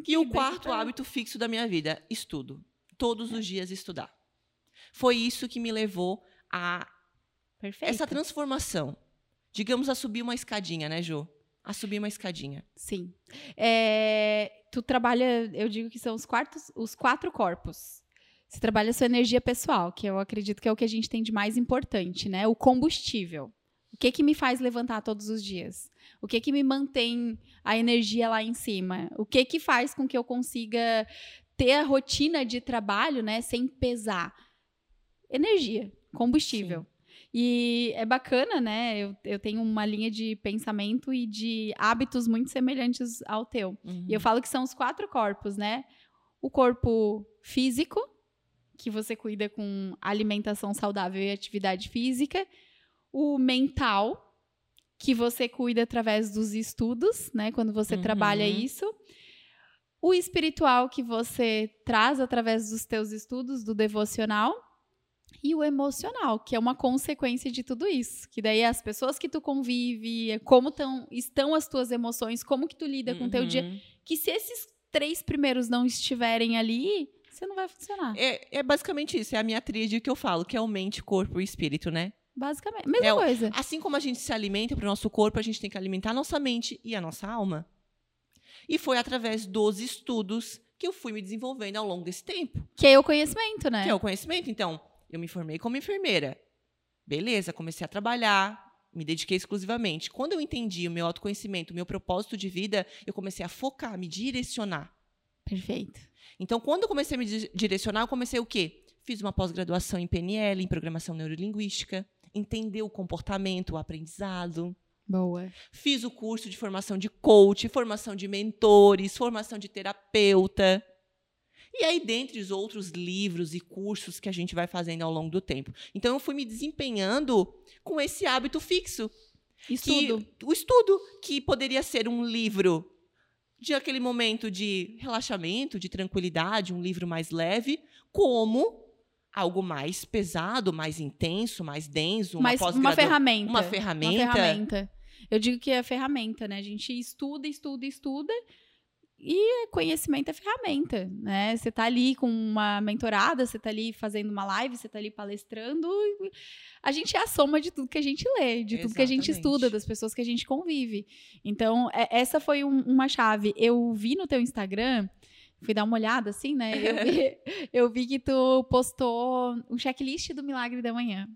E o quarto hábito fixo da minha vida, estudo. Todos os dias estudar. Foi isso que me levou a Perfeito. essa transformação. Digamos a subir uma escadinha, né, Jô? A subir uma escadinha. Sim. É, tu trabalha, eu digo que são os, quartos, os quatro corpos. Você trabalha a sua energia pessoal, que eu acredito que é o que a gente tem de mais importante, né? O combustível. O que que me faz levantar todos os dias? O que que me mantém a energia lá em cima? O que que faz com que eu consiga ter a rotina de trabalho, né, sem pesar? Energia, combustível. E é bacana, né? Eu, eu tenho uma linha de pensamento e de hábitos muito semelhantes ao teu. Uhum. E eu falo que são os quatro corpos, né? O corpo físico, que você cuida com alimentação saudável e atividade física. O mental, que você cuida através dos estudos, né? Quando você Uhum. trabalha isso. O espiritual, que você traz através dos teus estudos, do devocional. E o emocional, que é uma consequência de tudo isso. Que daí as pessoas que tu convive, como tão, estão as tuas emoções, como que tu lida com o teu dia Uhum. que se esses três primeiros não estiverem ali, você não vai funcionar. É, é basicamente isso, é a minha tríade que eu falo, que é o mente, corpo e espírito, né? Basicamente. Mesma É coisa. Assim como a gente se alimenta para o nosso corpo, a gente tem que alimentar a nossa mente e a nossa alma. E foi através dos estudos que eu fui me desenvolvendo ao longo desse tempo, Que é o conhecimento, né? que é o conhecimento. Então, eu me formei como enfermeira. Beleza, comecei a trabalhar, me dediquei exclusivamente. Quando eu entendi o meu autoconhecimento, o meu propósito de vida, eu comecei a focar, me direcionar. Perfeito. Então, quando eu comecei a me di- direcionar, eu comecei o quê? Fiz uma pós-graduação em PNL, em programação neurolinguística, entender o comportamento, o aprendizado. Boa. Fiz o curso de formação de coach, formação de mentores, formação de terapeuta. E aí, dentre os outros livros e cursos que a gente vai fazendo ao longo do tempo. Então, eu fui me desempenhando com esse hábito fixo. Estudo. Que, o estudo, que poderia ser um livro de aquele momento de relaxamento, de tranquilidade, um livro mais leve, como algo mais pesado, mais intenso, mais denso, uma Mas uma ferramenta. Uma ferramenta. Uma ferramenta. Eu digo que é ferramenta, né? A gente estuda, estuda, estuda. E conhecimento é ferramenta, né? Você tá ali com uma mentorada, você tá ali fazendo uma live, você tá ali palestrando. A gente é a soma de tudo que a gente lê, de tudo que a gente Exatamente. estuda, das pessoas que a gente convive. Então, é- essa foi um- uma chave. Eu vi no teu Instagram, fui dar uma olhada assim, né? Eu vi, eu vi que tu postou um checklist do Milagre da Manhã.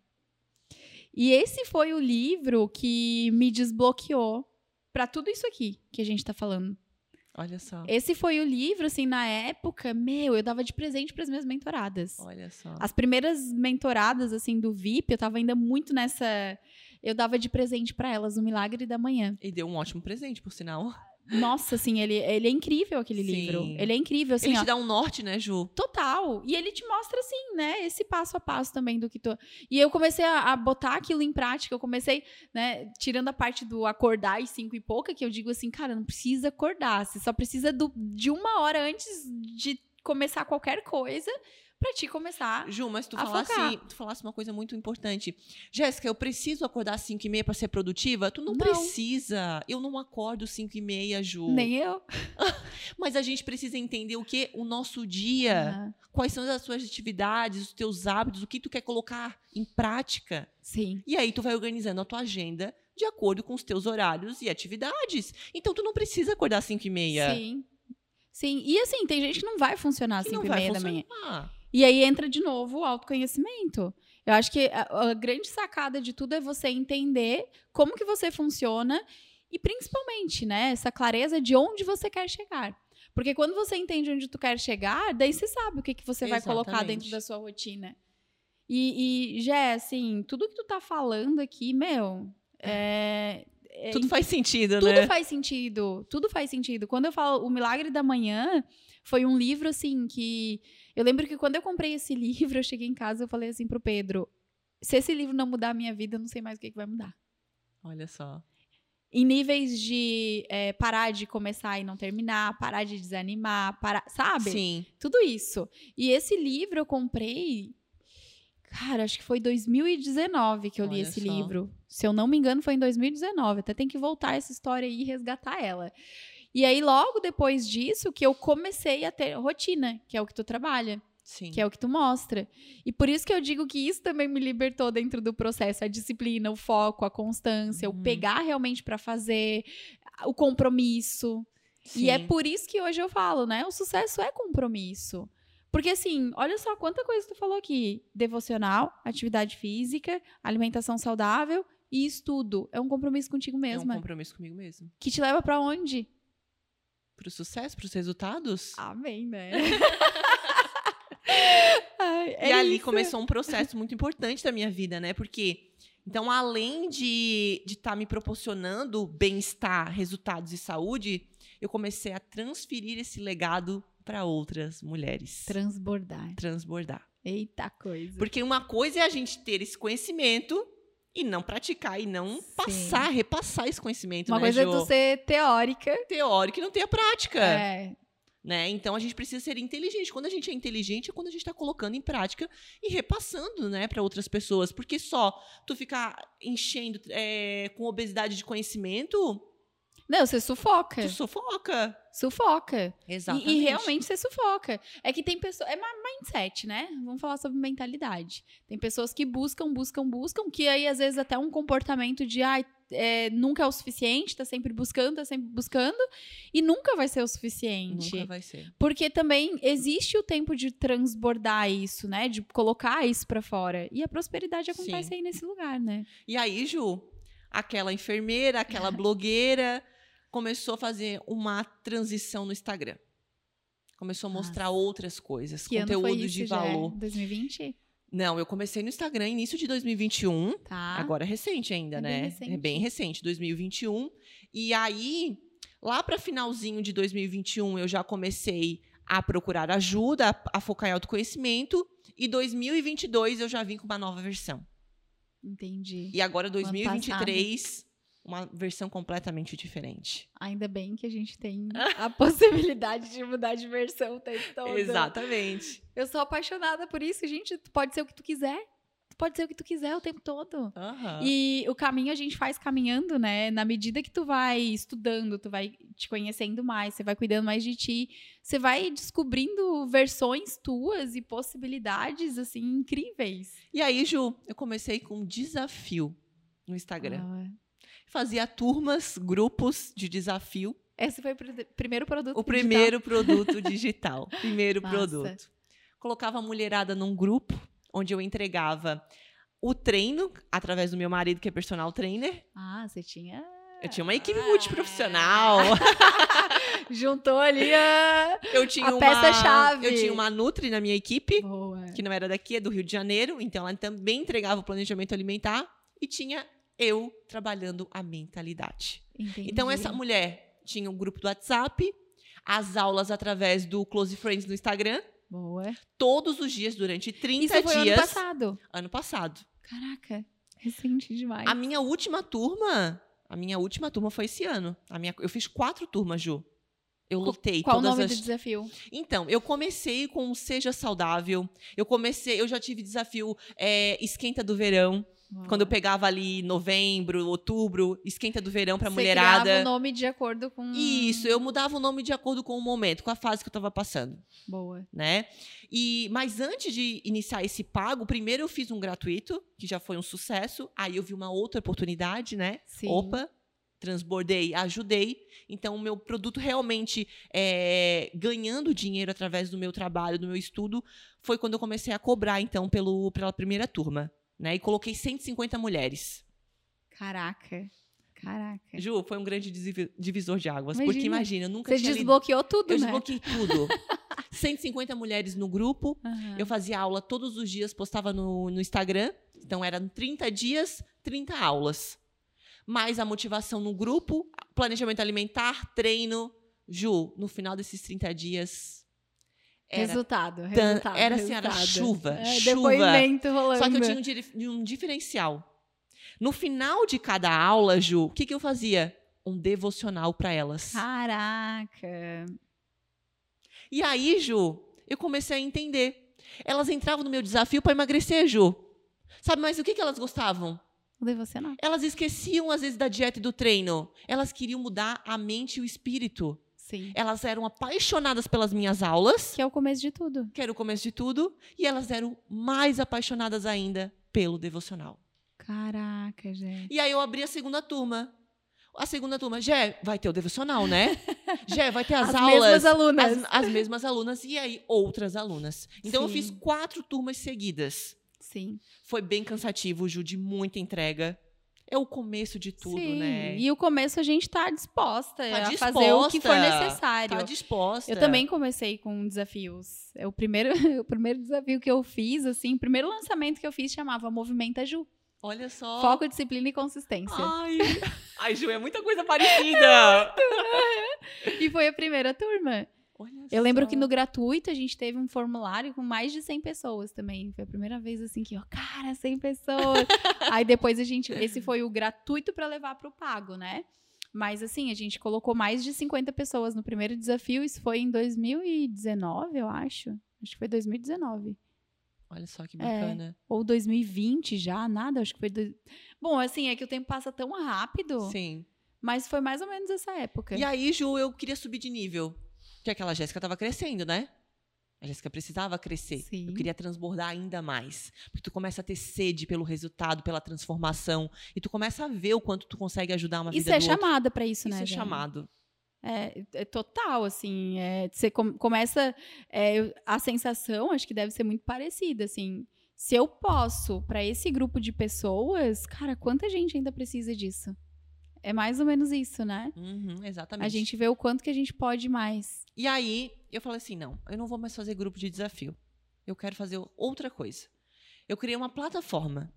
E esse foi o livro que me desbloqueou para tudo isso aqui que a gente tá falando. Olha só. Esse foi o livro, assim, na época, meu, eu dava de presente para as minhas mentoradas. Olha só. As primeiras mentoradas, assim, do VIP, eu tava ainda muito nessa. Eu dava de presente para elas o Milagre da Manhã. E deu um ótimo presente, por sinal. Nossa, assim, ele, ele é incrível, aquele Sim. livro. Ele é incrível, assim, Ele ó. te dá um norte, né, Ju? Total. E ele te mostra, assim, né, esse passo a passo também do que tu. E eu comecei a, a botar aquilo em prática. Eu comecei, né, tirando a parte do acordar às cinco e pouca, que eu digo assim, cara, não precisa acordar. Você só precisa do- de uma hora antes de começar qualquer coisa pra te começar. Ju, mas tu falasse, tu falasse uma coisa muito importante. Jéssica, eu preciso acordar às 5 e meia para ser produtiva? Tu não, Não. precisa. Eu não acordo 5 e meia, Ju. Nem eu. Mas a gente precisa entender o que? O nosso dia. Aham. Quais são as suas atividades, os teus hábitos, o que tu quer colocar em prática. Sim. E aí tu vai organizando a tua agenda de acordo com os teus horários e atividades. Então tu não precisa acordar às 5 e meia. Sim. Sim. E assim, tem gente que não vai funcionar às Que cinco não e vai meia da manhã. E aí entra de novo o autoconhecimento. Eu acho que a, a grande sacada de tudo é você entender como que você funciona e principalmente, né, essa clareza de onde você quer chegar. Porque quando você entende onde tu quer chegar, daí você sabe o que, que você vai colocar Exatamente. dentro da sua rotina. E, e Jé, assim, tudo que tu tá falando aqui, meu, é, é Tudo faz sentido, tudo né? faz sentido. Tudo faz sentido. Quando eu falo O Milagre da Manhã, foi um livro assim que. Eu lembro que quando eu comprei esse livro, eu cheguei em casa e eu falei assim pro Pedro: se esse livro não mudar a minha vida, eu não sei mais o que, que vai mudar. Olha só. Em níveis de é, parar de começar e não terminar, parar de desanimar, parar, sabe? Sim. Tudo isso. E esse livro eu comprei. Cara, acho que foi 2019 que eu li Olha esse só. livro. Se eu não me engano, foi em 2019. Até tem que voltar essa história aí e resgatar ela. E aí, logo depois disso, que eu comecei a ter rotina, que é o que tu trabalha, Sim. que é o que tu mostra. E por isso que eu digo que isso também me libertou dentro do processo. A disciplina, o foco, a constância, Uhum. o pegar realmente pra fazer, o compromisso. E é Sim. por isso que hoje eu falo, né? O sucesso é compromisso. Porque assim, olha só quanta coisa tu falou aqui: devocional, atividade física, alimentação saudável e estudo. É um compromisso contigo É um mesma. compromisso comigo mesmo. Que te leva pra onde? Pro sucesso, pros resultados. Amém, né? Ai, e é ali isso. começou um processo muito importante da minha vida, né? Porque, então, além de estar me proporcionando bem-estar, resultados e saúde, eu comecei a transferir esse legado para outras mulheres. Transbordar. Transbordar. Eita coisa. Porque uma coisa é a gente ter esse conhecimento e não praticar, e não Sim. passar, repassar esse conhecimento, Uma né, coisa é tu ser teórica. Teórico e não ter a prática. É. né? Então a gente precisa ser inteligente. Quando a gente é inteligente é quando a gente está colocando em prática e repassando, né, para outras pessoas. Porque só tu ficar enchendo é, com obesidade de conhecimento, Não, você sufoca. tu sufoca. Sufoca. E- Exatamente. E, realmente você sufoca. É que tem pessoas. É ma- mindset, né? Vamos falar sobre mentalidade. Tem pessoas que buscam, buscam, buscam, que aí às vezes até um comportamento de ai, é, nunca é o suficiente, tá sempre buscando, tá sempre buscando, e nunca vai ser o suficiente. Nunca vai ser. Porque também existe o tempo de transbordar isso, né? De colocar isso pra fora. E a prosperidade acontece Sim. aí nesse lugar, né? E aí, Ju, aquela enfermeira, aquela blogueira começou a fazer uma transição no Instagram. Começou a mostrar Nossa. outras coisas, Que conteúdo isso, de já? valor. 2020? Não, eu comecei no Instagram início de 2021. Tá. Agora é recente ainda, É né? bem recente. É bem recente, 2021. E aí, lá para finalzinho de 2021, eu já comecei a procurar ajuda, a, a focar em autoconhecimento. E 2022 eu já vim com uma nova versão. Entendi. E agora 2023, uma versão completamente diferente. Ainda bem que a gente tem a possibilidade de mudar de versão o tempo todo. Exatamente. Eu sou apaixonada por isso, gente. Tu pode ser o que tu quiser. Tu pode ser o que tu quiser o tempo todo. Aham. E o caminho a gente faz caminhando, né? Na medida que tu vai estudando, tu vai te conhecendo mais, você vai cuidando mais de ti, você vai descobrindo versões tuas e possibilidades, assim, incríveis. E aí, Ju, eu comecei com um desafio no Instagram. Ah, Fazia turmas, grupos de desafio. esse foi o pr- primeiro produto O digital. primeiro produto digital. Primeiro Massa. produto. Colocava a mulherada num grupo, onde eu entregava o treino, através do meu marido, que é personal trainer. Ah, você tinha... Eu tinha uma equipe Ah. multiprofissional. Juntou ali a... Eu tinha A uma, peça-chave. Eu tinha uma Nutri na minha equipe, Boa. que não era daqui, é do Rio de Janeiro. Então, ela também entregava o planejamento alimentar. E tinha eu trabalhando a mentalidade. Entendi. Então, essa mulher tinha um grupo do WhatsApp, as aulas através do Close Friends no Instagram, Boa. todos os dias durante 30 Isso foi dias. ano passado. ano passado. Caraca, recente demais. A minha última turma, a minha última turma foi esse ano. A minha, eu fiz quatro turmas, Ju. Eu lutei Qual o todas nome as do desafio? Então, eu comecei com Seja Saudável. Eu comecei, eu já tive desafio é, Esquenta do Verão. Quando eu pegava ali novembro, outubro, Esquenta do Verão pra Você mulherada. criava o nome de acordo com... Isso, eu mudava o nome de acordo com o momento, com a fase que eu tava passando, Boa. né? E mas antes de iniciar esse pago, primeiro eu fiz um gratuito, que já foi um sucesso. Aí eu vi uma outra oportunidade, né? Sim. Opa, transbordei, ajudei. Então, o meu produto realmente é, ganhando dinheiro através do meu trabalho, do meu estudo, foi quando eu comecei a cobrar, então, pelo, pela primeira turma. Né? E coloquei 150 mulheres. Caraca. Caraca. Ju, foi um grande divi- divisor de águas. Imagina. Porque imagina, eu nunca Você tinha lido. desbloqueou tudo, Eu né? desbloqueei tudo. 150 mulheres no grupo. Aham. Eu fazia aula todos os dias, postava no, no Instagram. Então, eram 30 dias, 30 aulas. Mais a motivação no grupo, planejamento alimentar, treino. Ju, no final desses 30 dias. Era, resultado, resultado. era assim, era chuva, É, chuva. Depoimento rolando. Só que eu tinha um, diri- um diferencial. No final de cada aula, Ju, o que, que eu fazia? Um devocional para elas. Caraca. E aí, Ju, eu comecei a entender. Elas entravam no meu desafio para emagrecer, Ju. Sabe, mas o que, que elas gostavam? O devocional. Elas esqueciam, às vezes, da dieta e do treino. Elas queriam mudar a mente e o espírito. Sim. Elas eram apaixonadas pelas minhas aulas, Que é o começo de tudo. que era o começo de tudo, e elas eram mais apaixonadas ainda pelo devocional. Caraca, gente. E aí eu abri a segunda turma. A segunda turma, Jé, vai ter o devocional, né? Jé, vai ter as, As aulas. mesmas alunas. As, as mesmas alunas e aí outras alunas. Então eu Sim. fiz quatro turmas seguidas. Sim. Foi bem cansativo, Ju, de muita entrega. É o começo de tudo, Sim. né? E o começo a gente tá disposta Tá a fazer o que for necessário. Tá disposta. Eu também comecei com desafios. É o primeiro, o primeiro desafio que eu fiz, assim, o primeiro lançamento que eu fiz chamava Movimenta Ju. Olha só. Foco, disciplina e consistência. Ai. Ai, Ju, é muita coisa parecida. E foi a primeira turma. Olha Eu lembro só. que no gratuito a gente teve um formulário com mais de 100 pessoas também. Foi a primeira vez assim que, ó, cara, 100 pessoas. Aí depois a gente, esse foi o gratuito para levar para o pago, né? Mas assim, a gente colocou mais de 50 pessoas no primeiro desafio. Isso foi em 2019, eu acho. Acho que foi 2019. Olha só É. que bacana. Ou 2020 já, nada, acho que foi. Do... Bom, assim, é que o tempo passa tão rápido, Sim. mas foi mais ou menos essa época. E aí, Ju, eu queria subir de nível. Porque aquela Jéssica estava crescendo, né? A Jéssica precisava crescer. Sim. Eu queria transbordar ainda mais. Porque tu começa a ter sede pelo resultado, pela transformação. E tu começa a ver o quanto tu consegue ajudar uma E vida do outro. chamada para isso, né? ser Jé? chamado. É, é total, assim. é, você com- começa. é, a sensação, acho que deve ser muito parecida, assim. Se eu posso para esse grupo de pessoas, cara, quanta gente ainda precisa disso? É mais ou menos isso, né? Uhum, exatamente. A gente vê o quanto que a gente pode mais. E aí, eu falei assim: não, eu não vou mais fazer grupo de desafio. Eu quero fazer outra coisa. Eu criei uma plataforma.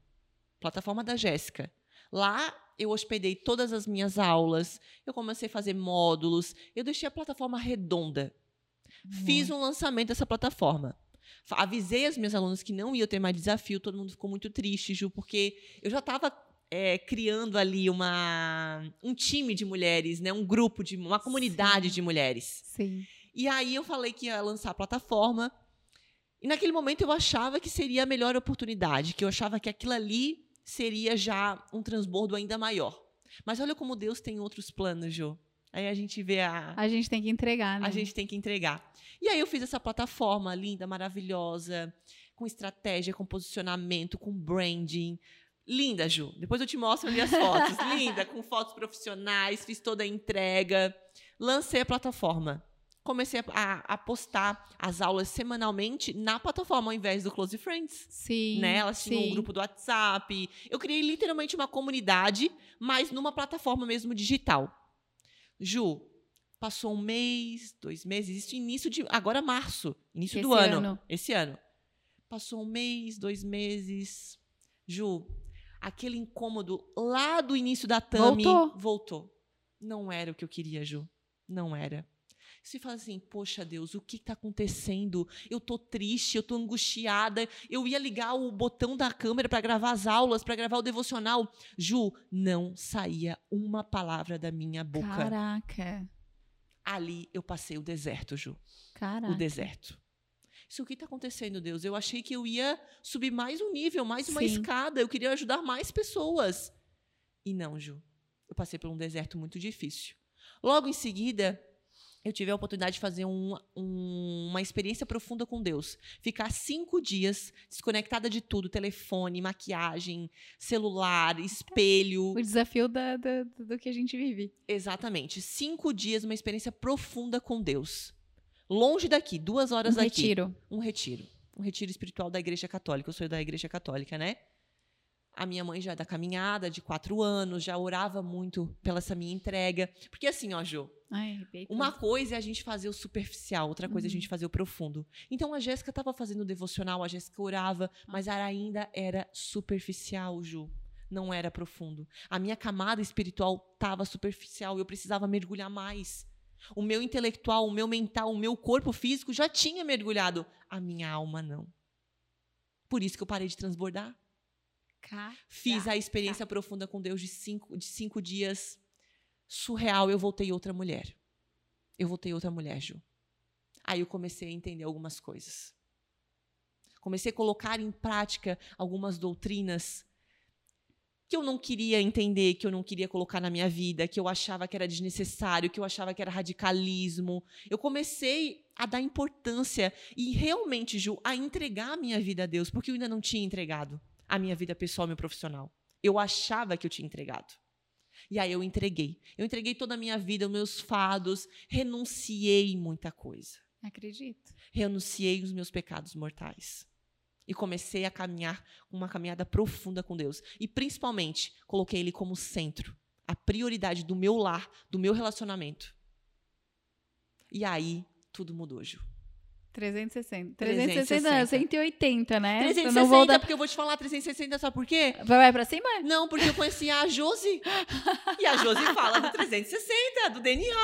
Plataforma da Jéssica. Lá eu hospedei todas as minhas aulas, eu comecei a fazer módulos, eu deixei a plataforma redonda. Fiz um lançamento dessa plataforma. Avisei as minhas alunas que não ia ter mais desafio, todo mundo ficou muito triste, Ju, porque eu já estava é, criando ali uma, um time de mulheres, né? Um grupo de uma comunidade Sim. de mulheres. Sim. E aí eu falei que ia lançar a plataforma. E naquele momento eu achava que seria a melhor oportunidade, que eu achava que aquilo ali seria já um transbordo ainda maior. Mas olha como Deus tem outros planos, Jô. Aí a gente vê a, A gente tem que entregar, né? a gente tem que entregar. E aí eu fiz essa plataforma linda, maravilhosa, com estratégia, com posicionamento, com branding. Linda, Ju. Depois eu te mostro ali as fotos. Linda, com fotos profissionais, fiz toda a entrega. Lancei a plataforma. Comecei a, a- postar as aulas semanalmente na plataforma, ao invés do Close Friends. Sim. Né? Elas tinham sim. um grupo do WhatsApp. Eu criei literalmente uma comunidade, mas numa plataforma mesmo digital. Ju, passou um mês, dois meses, isso início de. Agora março, início do Esse ano, ano. Esse ano. Passou um mês, dois meses. Ju, aquele incômodo lá do início da Tami Voltou. voltou. Não era o que eu queria, Ju. Não era. Você fala assim, poxa Deus, o que está acontecendo? Eu tô triste, eu tô angustiada. Eu ia ligar o botão da câmera para gravar as aulas, para gravar o devocional. Ju, não saía uma palavra da minha boca. Caraca. Ali eu passei o deserto, Ju. Caraca. O deserto. Isso o que está acontecendo, Deus? Eu achei que eu ia subir mais um nível, mais uma Sim. escada. Eu queria ajudar mais pessoas. E não, Ju. Eu passei por um deserto muito difícil. Logo em seguida, eu tive a oportunidade de fazer um- um- uma experiência profunda com Deus. Ficar cinco dias desconectada de tudo: telefone, maquiagem, celular, espelho. O desafio da- da- do que a gente vive. Exatamente. Cinco dias, uma experiência profunda com Deus. Longe daqui, duas horas Um daqui. retiro. Um retiro. Um retiro espiritual da Igreja Católica. Eu sou da Igreja Católica, né? A minha mãe já é da caminhada, de quatro anos, já orava muito pela essa minha entrega. Porque assim, ó, Jô, Ai, uma coisa é a gente fazer o superficial, outra coisa é a Uhum. gente fazer o profundo. Então a Jéssica estava fazendo o devocional, a Jéssica orava, mas ela ainda era superficial, Ju. Não era profundo. A minha camada espiritual estava superficial e eu precisava mergulhar mais. O meu intelectual, o meu mental, o meu corpo físico já tinha mergulhado. A minha alma não. Por isso que eu parei de transbordar. Ca- Fiz a experiência profunda com Deus de cinco, de cinco dias. Surreal, eu voltei outra mulher. Eu voltei outra mulher, Ju. Aí eu comecei a entender algumas coisas. Comecei a colocar em prática algumas doutrinas que eu não queria entender, que eu não queria colocar na minha vida, que eu achava que era desnecessário, que eu achava que era radicalismo. Eu comecei a dar importância e realmente, Ju, a entregar a minha vida a Deus, porque eu ainda não tinha entregado a minha vida pessoal e meu profissional. Eu achava que eu tinha entregado. E aí eu entreguei. Eu entreguei toda a minha vida, os meus fados, renunciei muita coisa. Acredito. Renunciei os meus pecados mortais. E comecei a caminhar uma caminhada profunda com Deus. E principalmente, coloquei Ele como centro, a prioridade do meu lar, do meu relacionamento. E aí, tudo mudou, Ju. 360. 360. 360, não, 180, né? Pra 360, não vou dar... porque eu vou te falar 360, sabe por quê? Vai, vai pra cima? Não, porque eu conheci a Josi. E a Josi fala do 360, do DNA.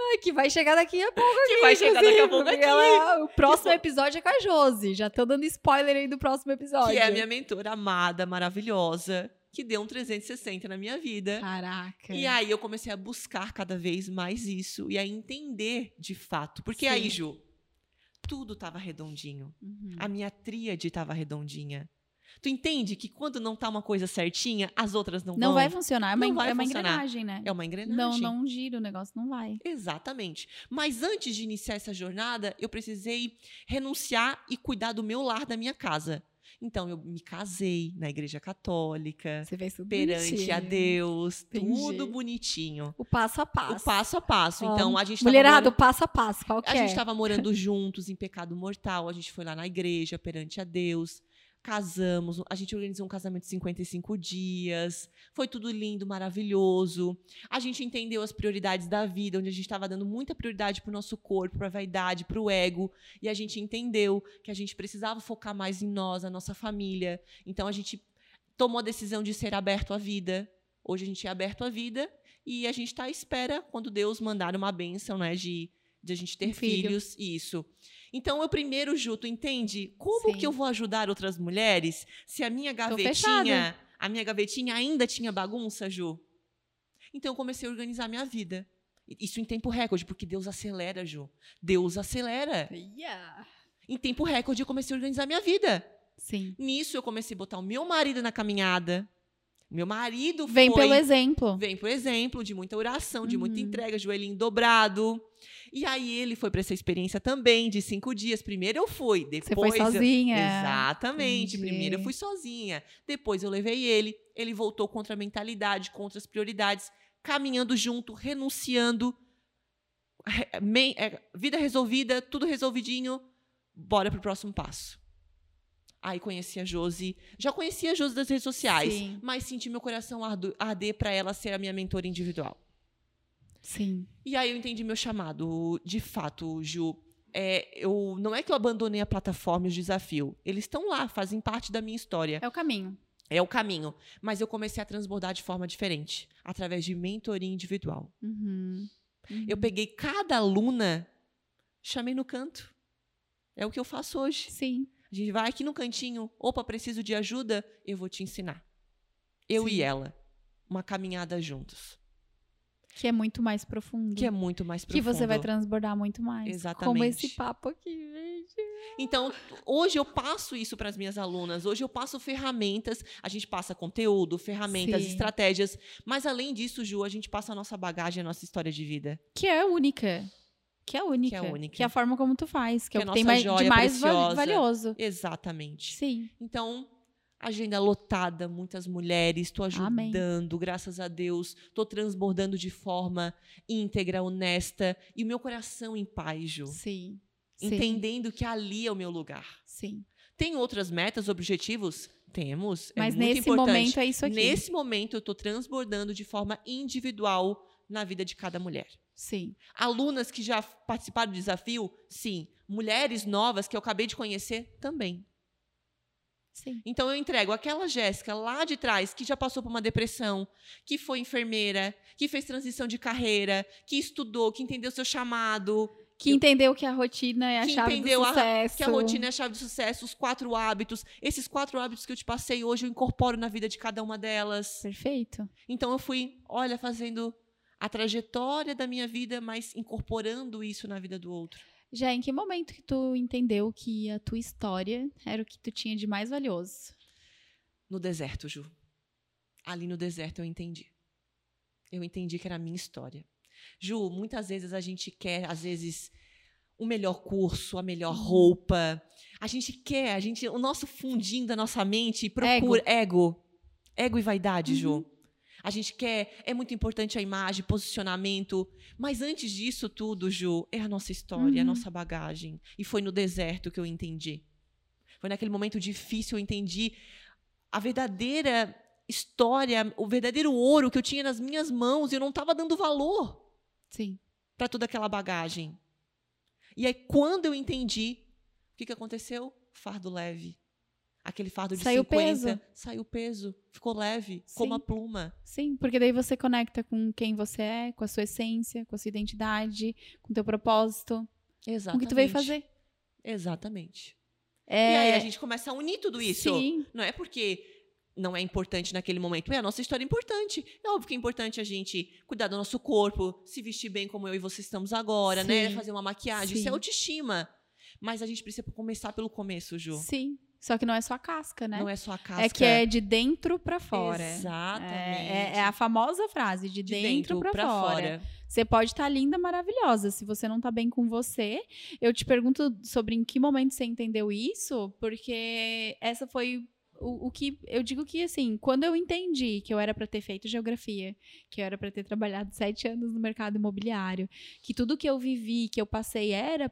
Ai, que vai chegar daqui a pouco Que aqui, vai chegar daqui a pouco aqui. ela- o próximo episódio é com a Josi. Já tô dando spoiler aí do próximo episódio. Que é a minha mentora amada, maravilhosa, que deu um 360 na minha vida. Caraca. E aí eu comecei a buscar cada vez mais isso e a entender de fato. Porque Sim. aí, Ju, tudo estava redondinho. Uhum. A minha tríade estava redondinha. Tu entende que quando não tá uma coisa certinha, as outras não, Não vão? vai funcionar. É uma, Não é uma engrenagem, né? É uma engrenagem. Não, não gira o negócio, não vai. Exatamente. Mas antes de iniciar essa jornada, eu precisei renunciar e cuidar do meu lar, da minha casa. Então, eu me casei na igreja católica, Você fez tudo perante bonitinho. a Deus, Entendi. tudo bonitinho. O passo a passo. O passo a passo. Ó, Então, a gente tava Mulherada, o passo a passo, qual que a é? gente estava morando juntos em pecado mortal. A gente foi lá na igreja, perante a Deus. Casamos, a gente organizou um casamento de 55 dias. Foi tudo lindo, maravilhoso. A gente entendeu as prioridades da vida, onde a gente estava dando muita prioridade para o nosso corpo, para a vaidade, para o ego. E a gente entendeu que a gente precisava focar mais em nós, a nossa família. Então a gente tomou a decisão de ser aberto à vida. Hoje a gente é aberto à vida e a gente está à espera quando Deus mandar uma bênção, né, de, de a gente ter Um filho. filhos. Isso. Então, eu primeiro, Ju, tu entende? Como Sim. que eu vou ajudar outras mulheres se a minha gavetinha, a minha gavetinha ainda tinha bagunça, Ju. Então eu comecei a organizar minha vida. Isso em tempo recorde, porque Deus acelera, Ju. Deus acelera. Yeah. Em tempo recorde eu comecei a organizar minha vida. Sim. Nisso eu comecei a botar o meu marido na caminhada. Meu marido Vem foi pelo exemplo. Vem por exemplo de muita oração, de muita Uhum. entrega, joelhinho dobrado. E aí ele foi para essa experiência também de cinco dias. Primeiro eu fui, Você depois foi eu- sozinha. Exatamente. Entendi. Primeiro eu fui sozinha. Depois eu levei ele. Ele voltou contra a mentalidade, contra as prioridades, caminhando junto, renunciando. É, vida resolvida, tudo resolvidinho. Bora pro próximo passo. Aí conheci a Josi. Já conhecia a Josi das redes sociais, Sim. mas senti meu coração arder para ela ser a minha mentora individual. Sim. E aí eu entendi meu chamado. De fato, Ju, é, eu, não é que eu abandonei a plataforma e o desafio. Eles estão lá, fazem parte da minha história. É o caminho. É o caminho. Mas eu comecei a transbordar de forma diferente, através de mentoria individual. Uhum. Eu peguei cada aluna, chamei no canto. É o que eu faço hoje. Sim. A gente vai aqui no cantinho, opa, preciso de ajuda, eu vou te ensinar. Eu Sim. e ela, uma caminhada juntos, Que é muito mais profundo. que é muito mais que profundo. você vai transbordar muito mais. Como Exatamente. esse papo aqui, gente. Então, hoje eu passo isso para as minhas alunas. Hoje eu passo ferramentas, a gente passa conteúdo, ferramentas, Sim. estratégias, mas além disso, Ju, a gente passa a nossa bagagem, a nossa história de vida. Que é única. Que é única. Que é única. Que é a forma como tu faz. Que, Que é é o que tem mais, de mais preciosa. valioso. Exatamente. Sim. Então, agenda lotada, muitas mulheres, estou Amém. ajudando, graças a Deus, estou transbordando de forma íntegra, honesta e o meu coração em paz, Ju. Sim. Sim. Entendendo que ali é o meu lugar. Sim. Tem outras metas, objetivos? Temos. Mas é nesse importante. momento é isso aqui. Nesse momento, eu estou transbordando de forma individual na vida de cada mulher. Sim. Alunas que já participaram do desafio, sim. Mulheres novas que eu acabei de conhecer, também. Sim. Então eu entrego aquela Jéssica lá de trás que já passou por uma depressão, que foi enfermeira, que fez transição de carreira, que estudou, que entendeu seu chamado, Que entendeu que a rotina é a chave do a- sucesso. que a rotina é a chave do sucesso, os quatro hábitos. Esses quatro hábitos que eu te passei hoje eu incorporo na vida de cada uma delas. Perfeito. Então eu fui, olha, fazendo a trajetória da minha vida, mas incorporando isso na vida do outro. Já em que momento que tu entendeu que a tua história era o que tu tinha de mais valioso? No deserto, Ju. Ali no deserto eu entendi. Eu entendi que era a minha história. Ju, muitas vezes a gente quer, às vezes, o melhor curso, a melhor roupa. A gente quer, a gente, o nosso fundinho da nossa mente procura ego. Ego, e vaidade, Ju. A gente quer, é muito importante a imagem, posicionamento, mas antes disso tudo, Ju, é a nossa história, é a Uhum. nossa bagagem. E foi no deserto que eu entendi. Foi naquele momento difícil eu entendi a verdadeira história, o verdadeiro ouro que eu tinha nas minhas mãos e eu não estava dando valor Sim. para toda aquela bagagem. E aí, quando eu entendi, o que, que aconteceu? Fardo leve. Aquele fardo de Saiu 50, peso. saiu peso, ficou leve, como Sim. a pluma. Sim, porque daí você conecta com quem você é, com a sua essência, com a sua identidade, com o teu propósito, com Exatamente. o que tu veio fazer. Exatamente. É, E aí a gente começa a unir tudo isso. Sim, Não é porque não é importante naquele momento. É, a nossa história é importante. É óbvio que é importante a gente cuidar do nosso corpo, se vestir bem como eu e você estamos agora, né? Sim. Fazer uma maquiagem. Sim. Isso é autoestima. Mas a gente precisa começar pelo começo, Ju. sim. Só que não é só a casca, né? Não é só a casca. É que é de dentro pra fora. Exatamente. É, é- é a famosa frase, de, de dentro, pra, fora. Você pode estar linda, maravilhosa. Se você não tá bem com você, eu te pergunto sobre em que momento você entendeu isso, porque essa foi o, o que eu digo que assim, quando eu entendi que eu era para ter feito geografia, que eu era para ter trabalhado sete anos no mercado imobiliário, que tudo que eu vivi, que eu passei era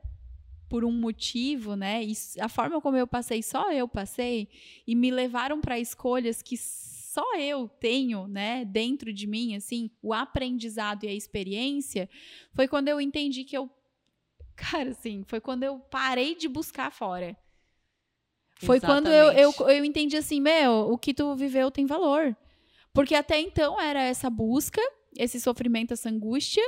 por um motivo, né? E a forma como eu passei, só eu passei, e me levaram para escolhas que só eu tenho, né, dentro de mim, assim, o aprendizado e a experiência, foi quando eu entendi que eu. Cara, assim, foi quando eu parei de buscar fora. Foi quando eu, eu, Exatamente. eu entendi assim, meu, o que tu viveu tem valor. Porque até então era essa busca, esse sofrimento, essa angústia.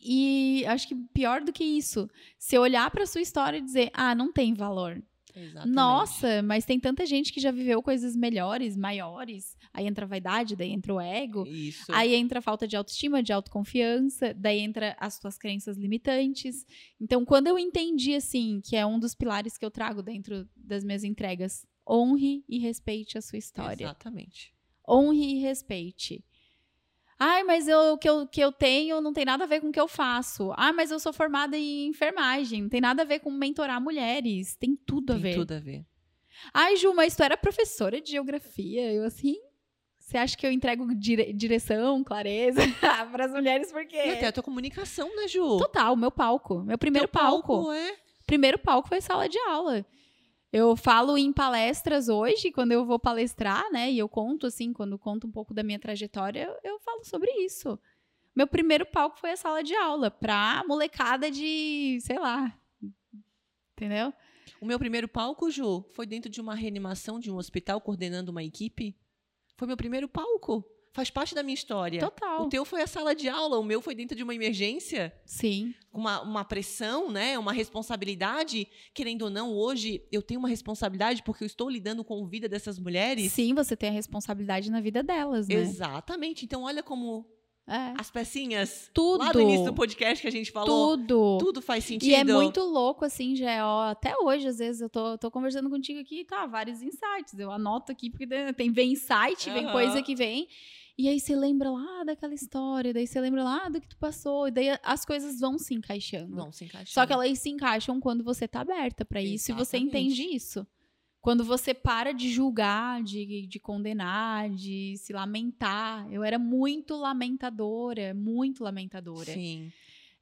E acho que pior do que isso, se olhar para sua história e dizer, ah, não tem valor. Exatamente. Nossa, mas tem tanta gente que já viveu coisas melhores, maiores. Aí entra a vaidade, daí entra o ego. Isso. Aí entra a falta de autoestima, de autoconfiança, daí entra as tuas crenças limitantes. Então, quando eu entendi, assim, que é um dos pilares que eu trago dentro das minhas entregas, honre e respeite a sua história. Exatamente. Honre e respeite. Ai, mas eu, o que eu, que eu tenho não tem nada a ver com o que eu faço. Ah, mas eu sou formada em enfermagem. Não tem nada a ver com mentorar mulheres. Tem tudo a Tem ver. tudo a ver. Ai, Ju, mas tu era professora de geografia. Eu assim. Você acha que eu entrego dire- direção, clareza para as mulheres? Por E quê? até a tua comunicação, né, Ju? Total, meu palco. Meu primeiro Teu palco. é. Primeiro palco foi sala de aula. Eu falo em palestras hoje, quando eu vou palestrar, né? E eu conto, assim, quando conto um pouco da minha trajetória, eu, eu falo sobre isso. Meu primeiro palco foi a sala de aula, pra molecada de, sei lá. Entendeu? O meu primeiro palco, Ju, foi dentro de uma reanimação de um hospital, coordenando uma equipe. Foi meu primeiro palco. Faz parte da minha história. Total. O teu foi a sala de aula, o meu foi dentro de uma emergência, Sim. uma, uma pressão, né? Uma responsabilidade. Querendo ou não, hoje eu tenho uma responsabilidade porque eu estou lidando com a vida dessas mulheres. Sim, você tem a responsabilidade na vida delas, né? Exatamente. Então, olha como É. as pecinhas Tudo. lá do início do podcast que a gente falou, Tudo. tudo faz sentido. E é muito louco, assim, já ó, até hoje, às vezes, eu tô, tô conversando contigo aqui, tá, vários insights. Eu anoto aqui, porque tem, vem insight, vem Aham. coisa que vem. E aí você lembra lá daquela história, daí você lembra lá do que tu passou, e daí as coisas vão se encaixando. Não se encaixa. Só que elas se encaixam quando você tá aberta pra isso e você Exatamente. entende isso. Quando você para de julgar, de, de condenar, de se lamentar. Eu era muito lamentadora, muito lamentadora. Sim.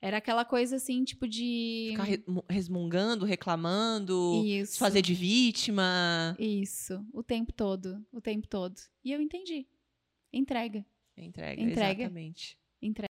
Era aquela coisa assim, tipo de. Ficar resmungando, reclamando, Isso. se fazer de vítima. Isso, o tempo todo, o tempo todo. E eu entendi. Entrega, Entrega, Entrega. exatamente. entrega.